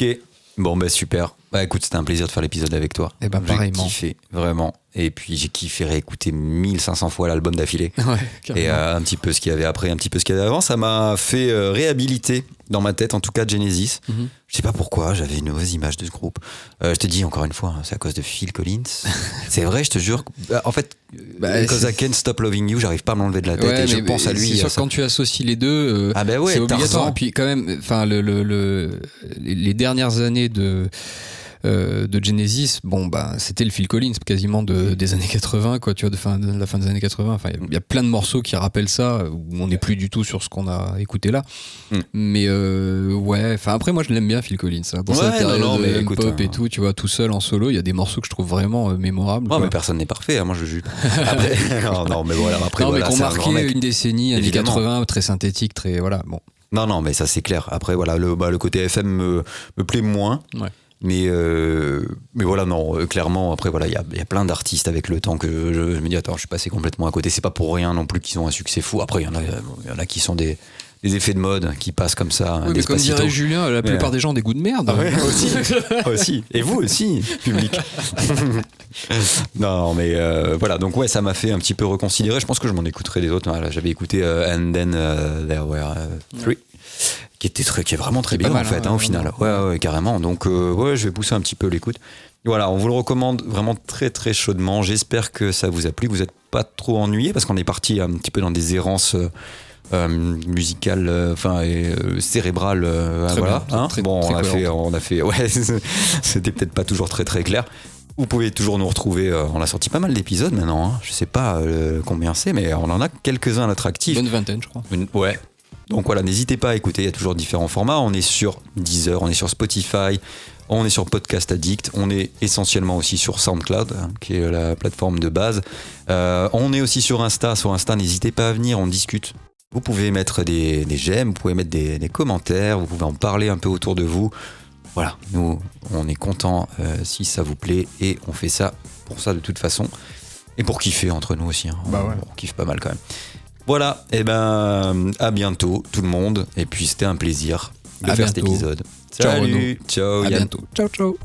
Ok. Bon, bah super. Bah écoute, c'était un plaisir de faire l'épisode avec toi. Eh ben, J'ai pareillement. kiffé, vraiment. Et puis j'ai kiffé réécouter 1500 fois l'album d'affilée. Ouais, Et euh, un petit peu ce qu'il y avait après, un petit peu ce qu'il y avait avant. Ça m'a fait euh, réhabiliter dans ma tête, en tout cas, Genesis. Mhm. Je sais pas pourquoi, j'avais une mauvaise image de ce groupe. Euh, je te dis encore une fois, hein, c'est à cause de Phil Collins. c'est vrai, je te jure. Bah, En fait, Bah, because c'est- I can't stop loving you, j'arrive pas à m'enlever de la tête Ouais, et je pense à lui. C'est sûr ça. quand tu associes les deux, Ah bah ouais, c'est obligatoire. Et puis quand même, enfin le, le- le- les les dernières années de euh, de Genesis, bon bah c'était le Phil Collins quasiment de, des années 80 quoi, tu vois, de, fin, de la fin des années 80. Enfin, il y a- il y, a plein de morceaux qui rappellent ça où on n'est plus du tout sur ce qu'on a écouté là. Mm. Mais euh, ouais, enfin après moi je l'aime bien Phil Collins. hein. Dans Ouais, non, période non, mais euh, écoute, pop hein. et tout, tu vois, tout seul en solo, il y a des morceaux que je trouve vraiment euh, mémorables. Ouais, quoi. mais personne n'est parfait, hein, moi je juge. Après, non, non, mais voilà, après, non, voilà, mais qu'on un une décennie, années Évidemment. 80, très synthétique, très voilà. Bon, Non, non, mais ça c'est clair. Après, voilà, le, bah, le côté FM me, me plaît moins. Ouais. Mais, euh, mais voilà, non, euh, clairement, après, voilà, il y y a plein d'artistes avec le temps que je, je me dis, attends, je suis passé complètement à côté. C'est pas pour rien non plus qu'ils ont un succès fou. Après, il y, en a, y en a qui sont des, des effets de mode qui passent comme ça. Oui, mais comme dirait Julien, la plupart des gens ont des goûts de merde. Ah ouais, aussi, aussi. Et vous aussi, public. non, mais euh, voilà, donc ouais, ça m'a fait un petit peu reconsidérer. Je pense que je m'en écouterai des autres. J'avais écouté And Then euh, There Were Three, qui était très, qui est vraiment très est bien en fait, hein, hein, au final. Ouais, ouais, carrément. Donc euh, ouais, je vais pousser un petit peu l'écoute. Voilà, on vous le recommande vraiment très très chaudement. J'espère que ça vous a plu, que vous n'êtes pas trop ennuyé parce qu'on est parti un petit peu dans des errances. euh, euh, musicales, euh, enfin et, euh, cérébrales, euh, Très voilà. bien, hein. très- bon, très on a fait, on a fait, ouais, c'était peut-être pas toujours très très clair. Vous pouvez toujours nous retrouver. on a sorti pas mal d'épisodes maintenant. hein. Je sais pas combien c'est, mais on en a quelques-uns à actif. Bonne vingtaine, je crois. Une- Ouais. Donc voilà, n'hésitez pas à écouter, il y a toujours différents formats. On est sur Deezer, on est sur Spotify, on est sur Podcast Addict, on est essentiellement aussi sur SoundCloud, hein, qui est la plateforme de base. Euh, on est aussi sur Insta. Sur Insta, n'hésitez pas à venir, on discute. Vous pouvez mettre des, des j'aime, vous pouvez mettre des, des commentaires, vous pouvez en parler un peu autour de vous. Voilà, nous, on est content si ça vous plaît et on fait ça pour ça de toute façon. Et pour kiffer entre nous aussi. hein. Bah ouais. On kiffe pas mal quand même. Voilà, et ben à bientôt tout le monde. Et puis c'était un plaisir de À faire cet épisode. Ciao, Salut, ciao, À Yann. bientôt. Ciao, ciao.